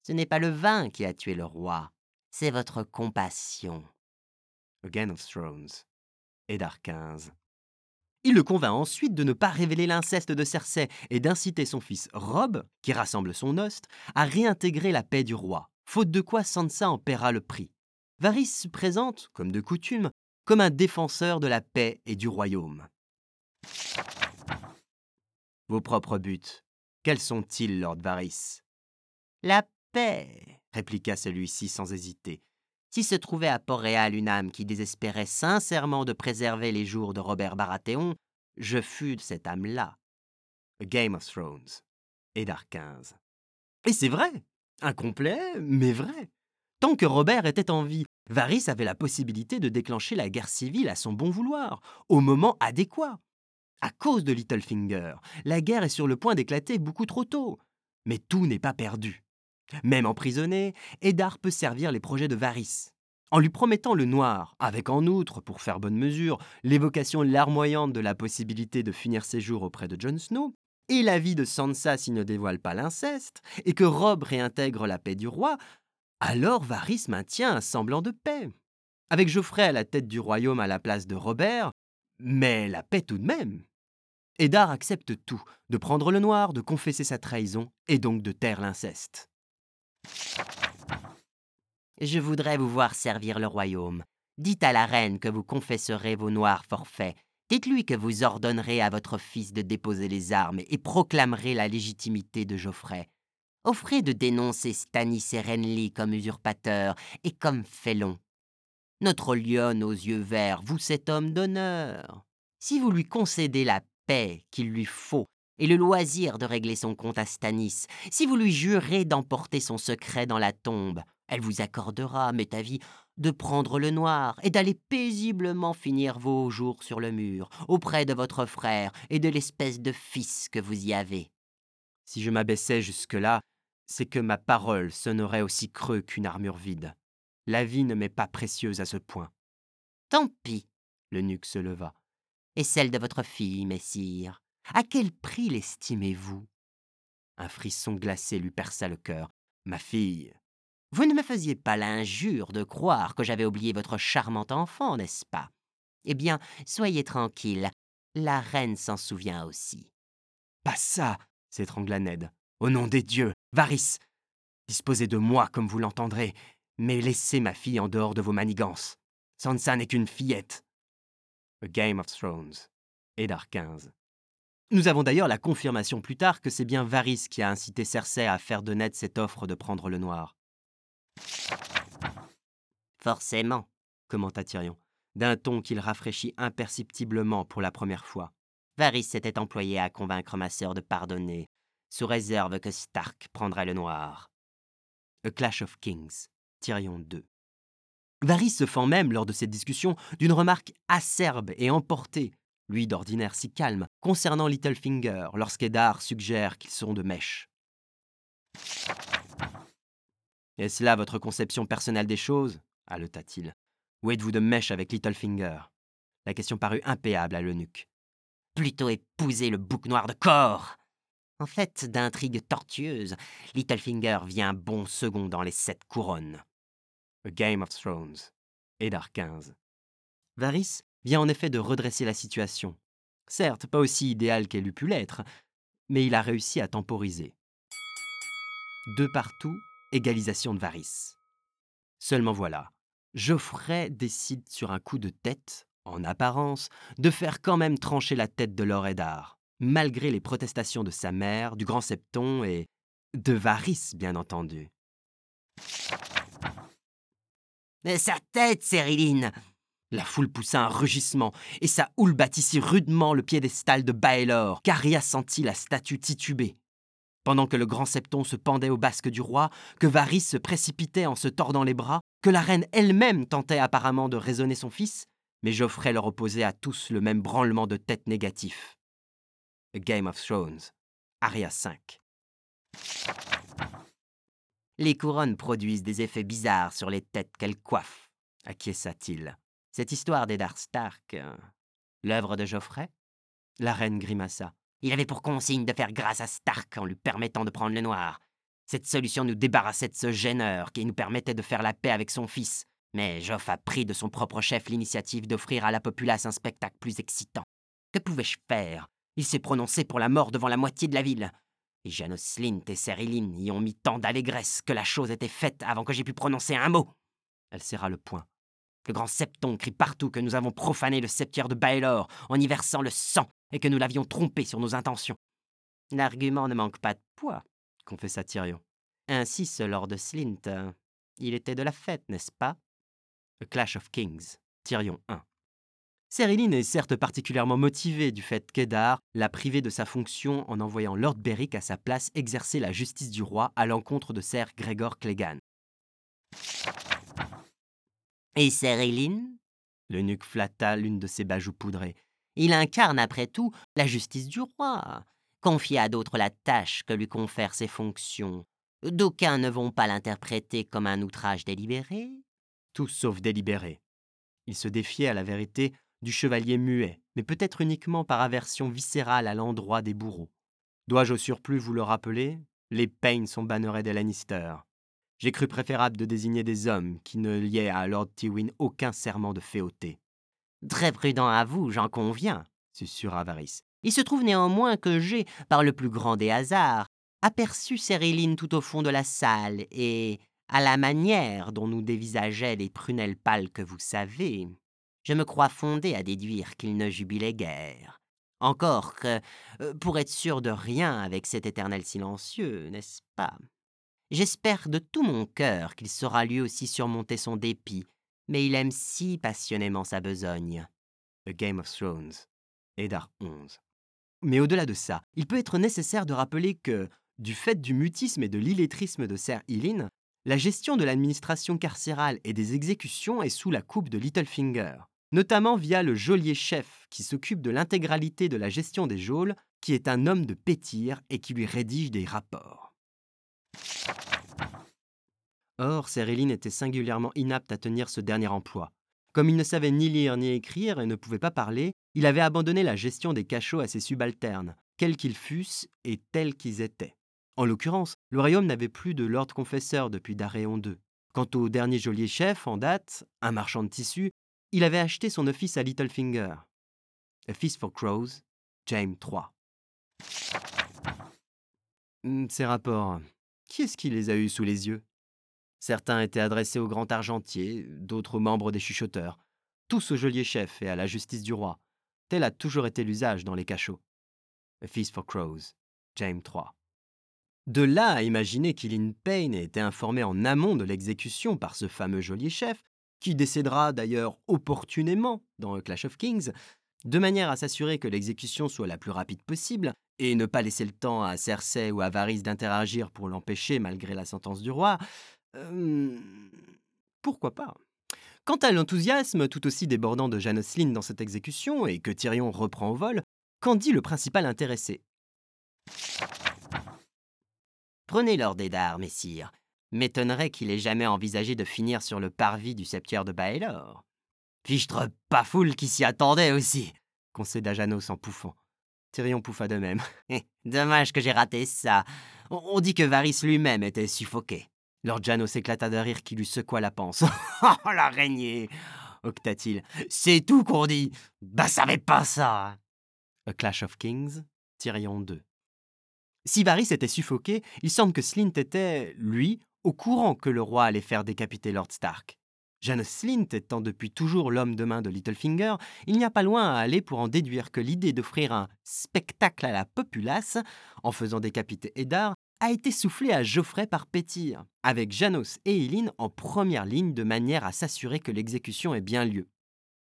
Ce n'est pas le vin qui a tué le roi, c'est votre compassion. Again of Thrones. Eddard 15. Il le convainc ensuite de ne pas révéler l'inceste de Cersei et d'inciter son fils Rob, qui rassemble son ost, à réintégrer la paix du roi, faute de quoi Sansa en paiera le prix. Varys se présente, comme de coutume, comme un défenseur de la paix et du royaume. Vos propres buts, quels sont-ils, Lord Varys? La paix, répliqua celui-ci sans hésiter. Si se trouvait à Port-Réal une âme qui désespérait sincèrement de préserver les jours de Robert Baratheon, je fus de cette âme-là. Game of Thrones, Eddard XV. Et c'est vrai, incomplet, mais vrai. Tant que Robert était en vie, Varys avait la possibilité de déclencher la guerre civile à son bon vouloir, au moment adéquat. À cause de Littlefinger, la guerre est sur le point d'éclater beaucoup trop tôt. Mais tout n'est pas perdu. Même emprisonné, Eddard peut servir les projets de Varys. En lui promettant le noir, avec en outre, pour faire bonne mesure, l'évocation larmoyante de la possibilité de finir ses jours auprès de Jon Snow, et la vie de Sansa s'il ne dévoile pas l'inceste, et que Rob réintègre la paix du roi, alors Varys maintient un semblant de paix. Avec Geoffrey à la tête du royaume à la place de Robert, mais la paix tout de même. Eddard accepte tout, de prendre le noir, de confesser sa trahison, et donc de taire l'inceste. Je voudrais vous voir servir le royaume. Dites à la reine que vous confesserez vos noirs forfaits. Dites-lui que vous ordonnerez à votre fils de déposer les armes et proclamerez la légitimité de Geoffrey. Offrez de dénoncer Stannis et Renly comme usurpateur et comme félon. Notre lionne aux yeux verts, vous cet homme d'honneur. Si vous lui concédez la paix qu'il lui faut et le loisir de régler son compte à Stanis, si vous lui jurez d'emporter son secret dans la tombe, elle vous accordera, m'est avis, de prendre le noir et d'aller paisiblement finir vos jours sur le mur, auprès de votre frère et de l'espèce de fils que vous y avez. Si je m'abaissais jusque-là, c'est que ma parole sonnerait aussi creux qu'une armure vide. La vie ne m'est pas précieuse à ce point. Tant pis. L'eunuque se leva. Et celle de votre fille, messire À quel prix l'estimez-vous? Un frisson glacé lui perça le cœur. Ma fille. Vous ne me faisiez pas l'injure de croire que j'avais oublié votre charmante enfant, n'est-ce pas? Eh bien, soyez tranquille. La reine s'en souvient aussi. Pas ça s'étrangla Ned. Au nom des dieux, Varys Disposez de moi comme vous l'entendrez, mais laissez ma fille en dehors de vos manigances. Sansa n'est qu'une fillette. A Game of Thrones, Eddard 15. Nous avons d'ailleurs la confirmation plus tard que c'est bien Varys qui a incité Cersei à faire de Ned cette offre de prendre le noir. Forcément, commenta Tyrion, d'un ton qu'il rafraîchit imperceptiblement pour la première fois. Varys s'était employé à convaincre ma sœur de pardonner, sous réserve que Stark prendrait le noir. A Clash of Kings, Tyrion 2. Varys se fend même, lors de cette discussion, d'une remarque acerbe et emportée, lui d'ordinaire si calme, concernant Littlefinger, lorsqu'Eddard suggère qu'ils sont de mèche. Est-ce là votre conception personnelle des choses? haleta-t-il. Où êtes-vous de mèche avec Littlefinger? La question parut impéable à l'eunuque. Plutôt épouser le bouc noir de corps En fait, d'intrigue tortueuse, Littlefinger vient bon second dans les sept couronnes. A Game of Thrones, Eddard 15. Varys vient en effet de redresser la situation. Certes, pas aussi idéal qu'elle eût pu l'être, mais il a réussi à temporiser. De partout, égalisation de Varys. Seulement voilà, Geoffrey décide sur un coup de tête, en apparence, de faire quand même trancher la tête de Lord Eddard, malgré les protestations de sa mère, du grand septon et de Varys, bien entendu. Sa tête, Cériline La foule poussa un rugissement, et sa houle battit si rudement le piédestal de Baelor qu'Aria sentit la statue tituber pendant que le grand septon se pendait au basque du roi, que Varys se précipitait en se tordant les bras, que la reine elle-même tentait apparemment de raisonner son fils, mais Geoffrey leur opposait à tous le même branlement de tête négatif. A Game of Thrones, Aria 5. Les couronnes produisent des effets bizarres sur les têtes qu'elles coiffent, acquiesça-t-il. Cette histoire d'Eddard Stark. Euh, l'œuvre de Geoffrey La reine grimaça. Il avait pour consigne de faire grâce à Stark en lui permettant de prendre le noir. Cette solution nous débarrassait de ce gêneur qui nous permettait de faire la paix avec son fils. Mais Joff a pris de son propre chef l'initiative d'offrir à la populace un spectacle plus excitant. Que pouvais-je faire? Il s'est prononcé pour la mort devant la moitié de la ville. Et Janos Slint et Serilyn y ont mis tant d'allégresse que la chose était faite avant que j'aie pu prononcer un mot. Elle serra le poing. Le grand septon crie partout que nous avons profané le septière de Baelor en y versant le sang et que nous l'avions trompé sur nos intentions. L'argument ne manque pas de poids, confessa Tyrion. Ainsi, ce Lord Slint, il était de la fête, n'est-ce pas? A Clash of Kings, Tyrion 1. Céréline est certes particulièrement motivée du fait qu'Eddard l'a privé de sa fonction en envoyant Lord Beric à sa place exercer la justice du roi à l'encontre de Sir Gregor Clegane. Et Céréline L'eunuque flatta l'une de ses bajoux poudrées. Il incarne, après tout, la justice du roi. Confier à d'autres la tâche que lui confèrent ses fonctions. D'aucuns ne vont pas l'interpréter comme un outrage délibéré. Tout sauf délibéré. Il se défiait à la vérité du chevalier muet, mais peut-être uniquement par aversion viscérale à l'endroit des bourreaux. Dois-je au surplus vous le rappeler? Les Payne sont bannerets des Lannister. J'ai cru préférable de désigner des hommes qui ne liaient à Lord Tywin aucun serment de féauté. Très prudent à vous, j'en conviens, susurra Varys. Il se trouve néanmoins que j'ai, par le plus grand des hasards, aperçu Céréline tout au fond de la salle, et, à la manière dont nous dévisageaient les prunelles pâles que vous savez, je me crois fondé à déduire qu'il ne jubilait guère. Encore que, euh, pour être sûr de rien avec cet éternel silencieux, n'est-ce pas? J'espère de tout mon cœur qu'il saura lui aussi surmonter son dépit mais il aime si passionnément sa besogne. A Game of Thrones, Eddard 11. Mais au-delà de ça, il peut être nécessaire de rappeler que, du fait du mutisme et de l'illettrisme de Sir Eileen, la gestion de l'administration carcérale et des exécutions est sous la coupe de Littlefinger, notamment via le geôlier-chef qui s'occupe de l'intégralité de la gestion des geôles, qui est un homme de pétire et qui lui rédige des rapports. Or, Eileen était singulièrement inapte à tenir ce dernier emploi. Comme il ne savait ni lire ni écrire et ne pouvait pas parler, il avait abandonné la gestion des cachots à ses subalternes, quels qu'ils fussent et tels qu'ils étaient. En l'occurrence, le royaume n'avait plus de lord confesseur depuis Daréon II. Quant au dernier geôlier chef en date, un marchand de tissus, il avait acheté son office à Littlefinger. A for Crows, James III. Hmm, ces rapports, qui est-ce qui les a eus sous les yeux? Certains étaient adressés au grand argentier, d'autres aux membres des chuchoteurs, tous au geôlier chef et à la justice du roi. Tel a toujours été l'usage dans les cachots. A Feast for Crows, James III. De là à imaginer qu'Ilin Payne ait été informé en amont de l'exécution par ce fameux geôlier chef, qui décédera d'ailleurs opportunément dans Clash of Kings, de manière à s'assurer que l'exécution soit la plus rapide possible, et ne pas laisser le temps à Cersei ou à Varys d'interagir pour l'empêcher malgré la sentence du roi, euh, pourquoi pas? Quant à l'enthousiasme tout aussi débordant de Janos dans cette exécution et que Tyrion reprend au vol, qu'en dit le principal intéressé? Prenez l'ordre Eddard, messire. M'étonnerait qu'il ait jamais envisagé de finir sur le parvis du septuaire de Baelor. Fichtre pas foule qui s'y attendait aussi, concéda Janos en pouffant. Tyrion pouffa de même. (laughs) Eh, dommage que j'ai raté ça. On dit que Varys lui-même était suffoqué. Lord Janos éclata de rire qui lui secoua la panse. (laughs) oh, l'araignée octa-t-il. C'est tout qu'on dit. Bah, savais pas ça. A Clash of Kings, Tyrion 2. Si Varys était suffoqué, il semble que Slint était, lui, au courant que le roi allait faire décapiter Lord Stark. Janos Slint étant depuis toujours l'homme de main de Littlefinger, il n'y a pas loin à aller pour en déduire que l'idée d'offrir un spectacle à la populace, en faisant décapiter Eddard, a été soufflée à Geoffrey par Pétir, avec Janos et Eileen en première ligne de manière à s'assurer que l'exécution ait bien lieu.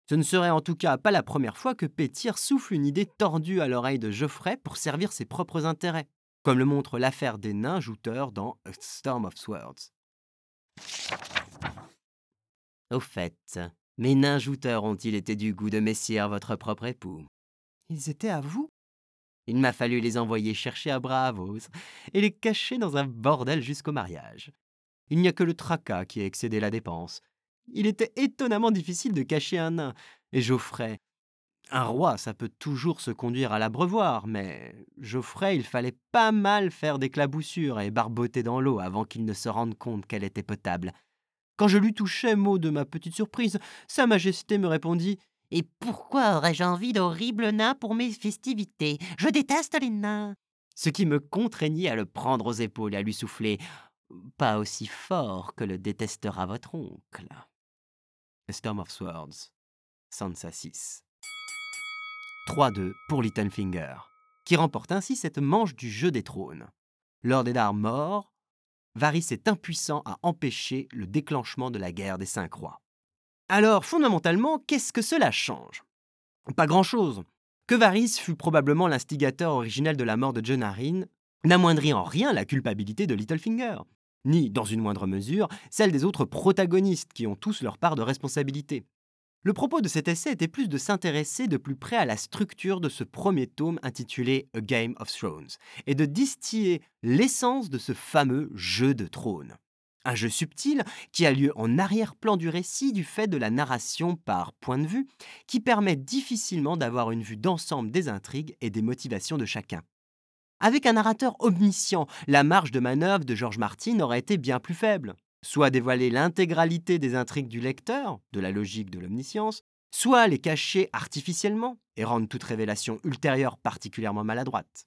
Ce ne serait en tout cas pas la première fois que Pétir souffle une idée tordue à l'oreille de Geoffrey pour servir ses propres intérêts, comme le montre l'affaire des nains jouteurs dans A Storm of Swords. Au fait, mes nains jouteurs ont-ils été du goût de Messire, votre propre époux? Ils étaient à vous? Il m'a fallu les envoyer chercher à Bravos et les cacher dans un bordel jusqu'au mariage. Il n'y a que le tracas qui a excédé la dépense. Il était étonnamment difficile de cacher un nain, et Geoffrey. Un roi, ça peut toujours se conduire à l'abreuvoir, mais Geoffrey, il fallait pas mal faire des claboussures et barboter dans l'eau avant qu'il ne se rende compte qu'elle était potable. Quand je lui touchais mot de ma petite surprise, Sa Majesté me répondit Et pourquoi aurais-je envie d'horribles nains pour mes festivités? Je déteste les nains Ce qui me contraignit à le prendre aux épaules et à lui souffler Pas aussi fort que le détestera votre oncle. Storm of Swords, Sansa 6. 3-2 pour Littlefinger, qui remporte ainsi cette manche du jeu des trônes. Lord Eddard mort, Varys est impuissant à empêcher le déclenchement de la guerre des cinq rois. Alors, fondamentalement, qu'est-ce que cela change? Pas grand-chose. Que Varys fut probablement l'instigateur originel de la mort de Jon Arryn n'amoindrit en rien la culpabilité de Littlefinger, ni, dans une moindre mesure, celle des autres protagonistes qui ont tous leur part de responsabilité. Le propos de cet essai était plus de s'intéresser de plus près à la structure de ce premier tome intitulé A Game of Thrones et de distiller l'essence de ce fameux jeu de trône. Un jeu subtil qui a lieu en arrière-plan du récit du fait de la narration par point de vue, qui permet difficilement d'avoir une vue d'ensemble des intrigues et des motivations de chacun. Avec un narrateur omniscient, la marge de manœuvre de George Martin aurait été bien plus faible soit dévoiler l'intégralité des intrigues du lecteur, de la logique de l'omniscience, soit les cacher artificiellement et rendre toute révélation ultérieure particulièrement maladroite.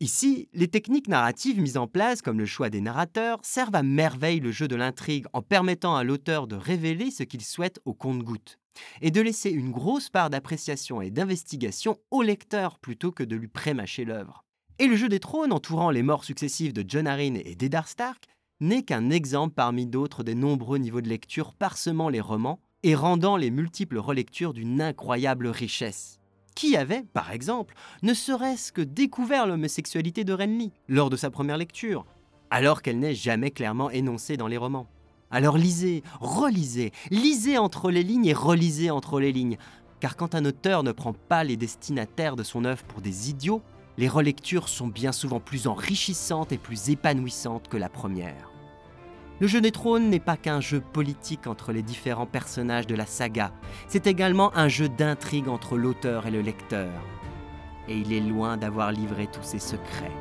Ici, les techniques narratives mises en place, comme le choix des narrateurs, servent à merveille le jeu de l'intrigue en permettant à l'auteur de révéler ce qu'il souhaite au compte-goutte, et de laisser une grosse part d'appréciation et d'investigation au lecteur plutôt que de lui prémâcher l'œuvre. Et le jeu des trônes entourant les morts successives de John Arryn et d'Eddard Stark n'est qu'un exemple parmi d'autres des nombreux niveaux de lecture parsemant les romans et rendant les multiples relectures d'une incroyable richesse. qui avait, par exemple, ne serait-ce que découvert l'homosexualité de Renly lors de sa première lecture, alors qu'elle n'est jamais clairement énoncée dans les romans? Alors lisez, relisez, lisez entre les lignes et relisez entre les lignes, car quand un auteur ne prend pas les destinataires de son œuvre pour des idiots, les relectures sont bien souvent plus enrichissantes et plus épanouissantes que la première. Le jeu des trônes n'est pas qu'un jeu politique entre les différents personnages de la saga, c'est également un jeu d'intrigue entre l'auteur et le lecteur. Et il est loin d'avoir livré tous ses secrets.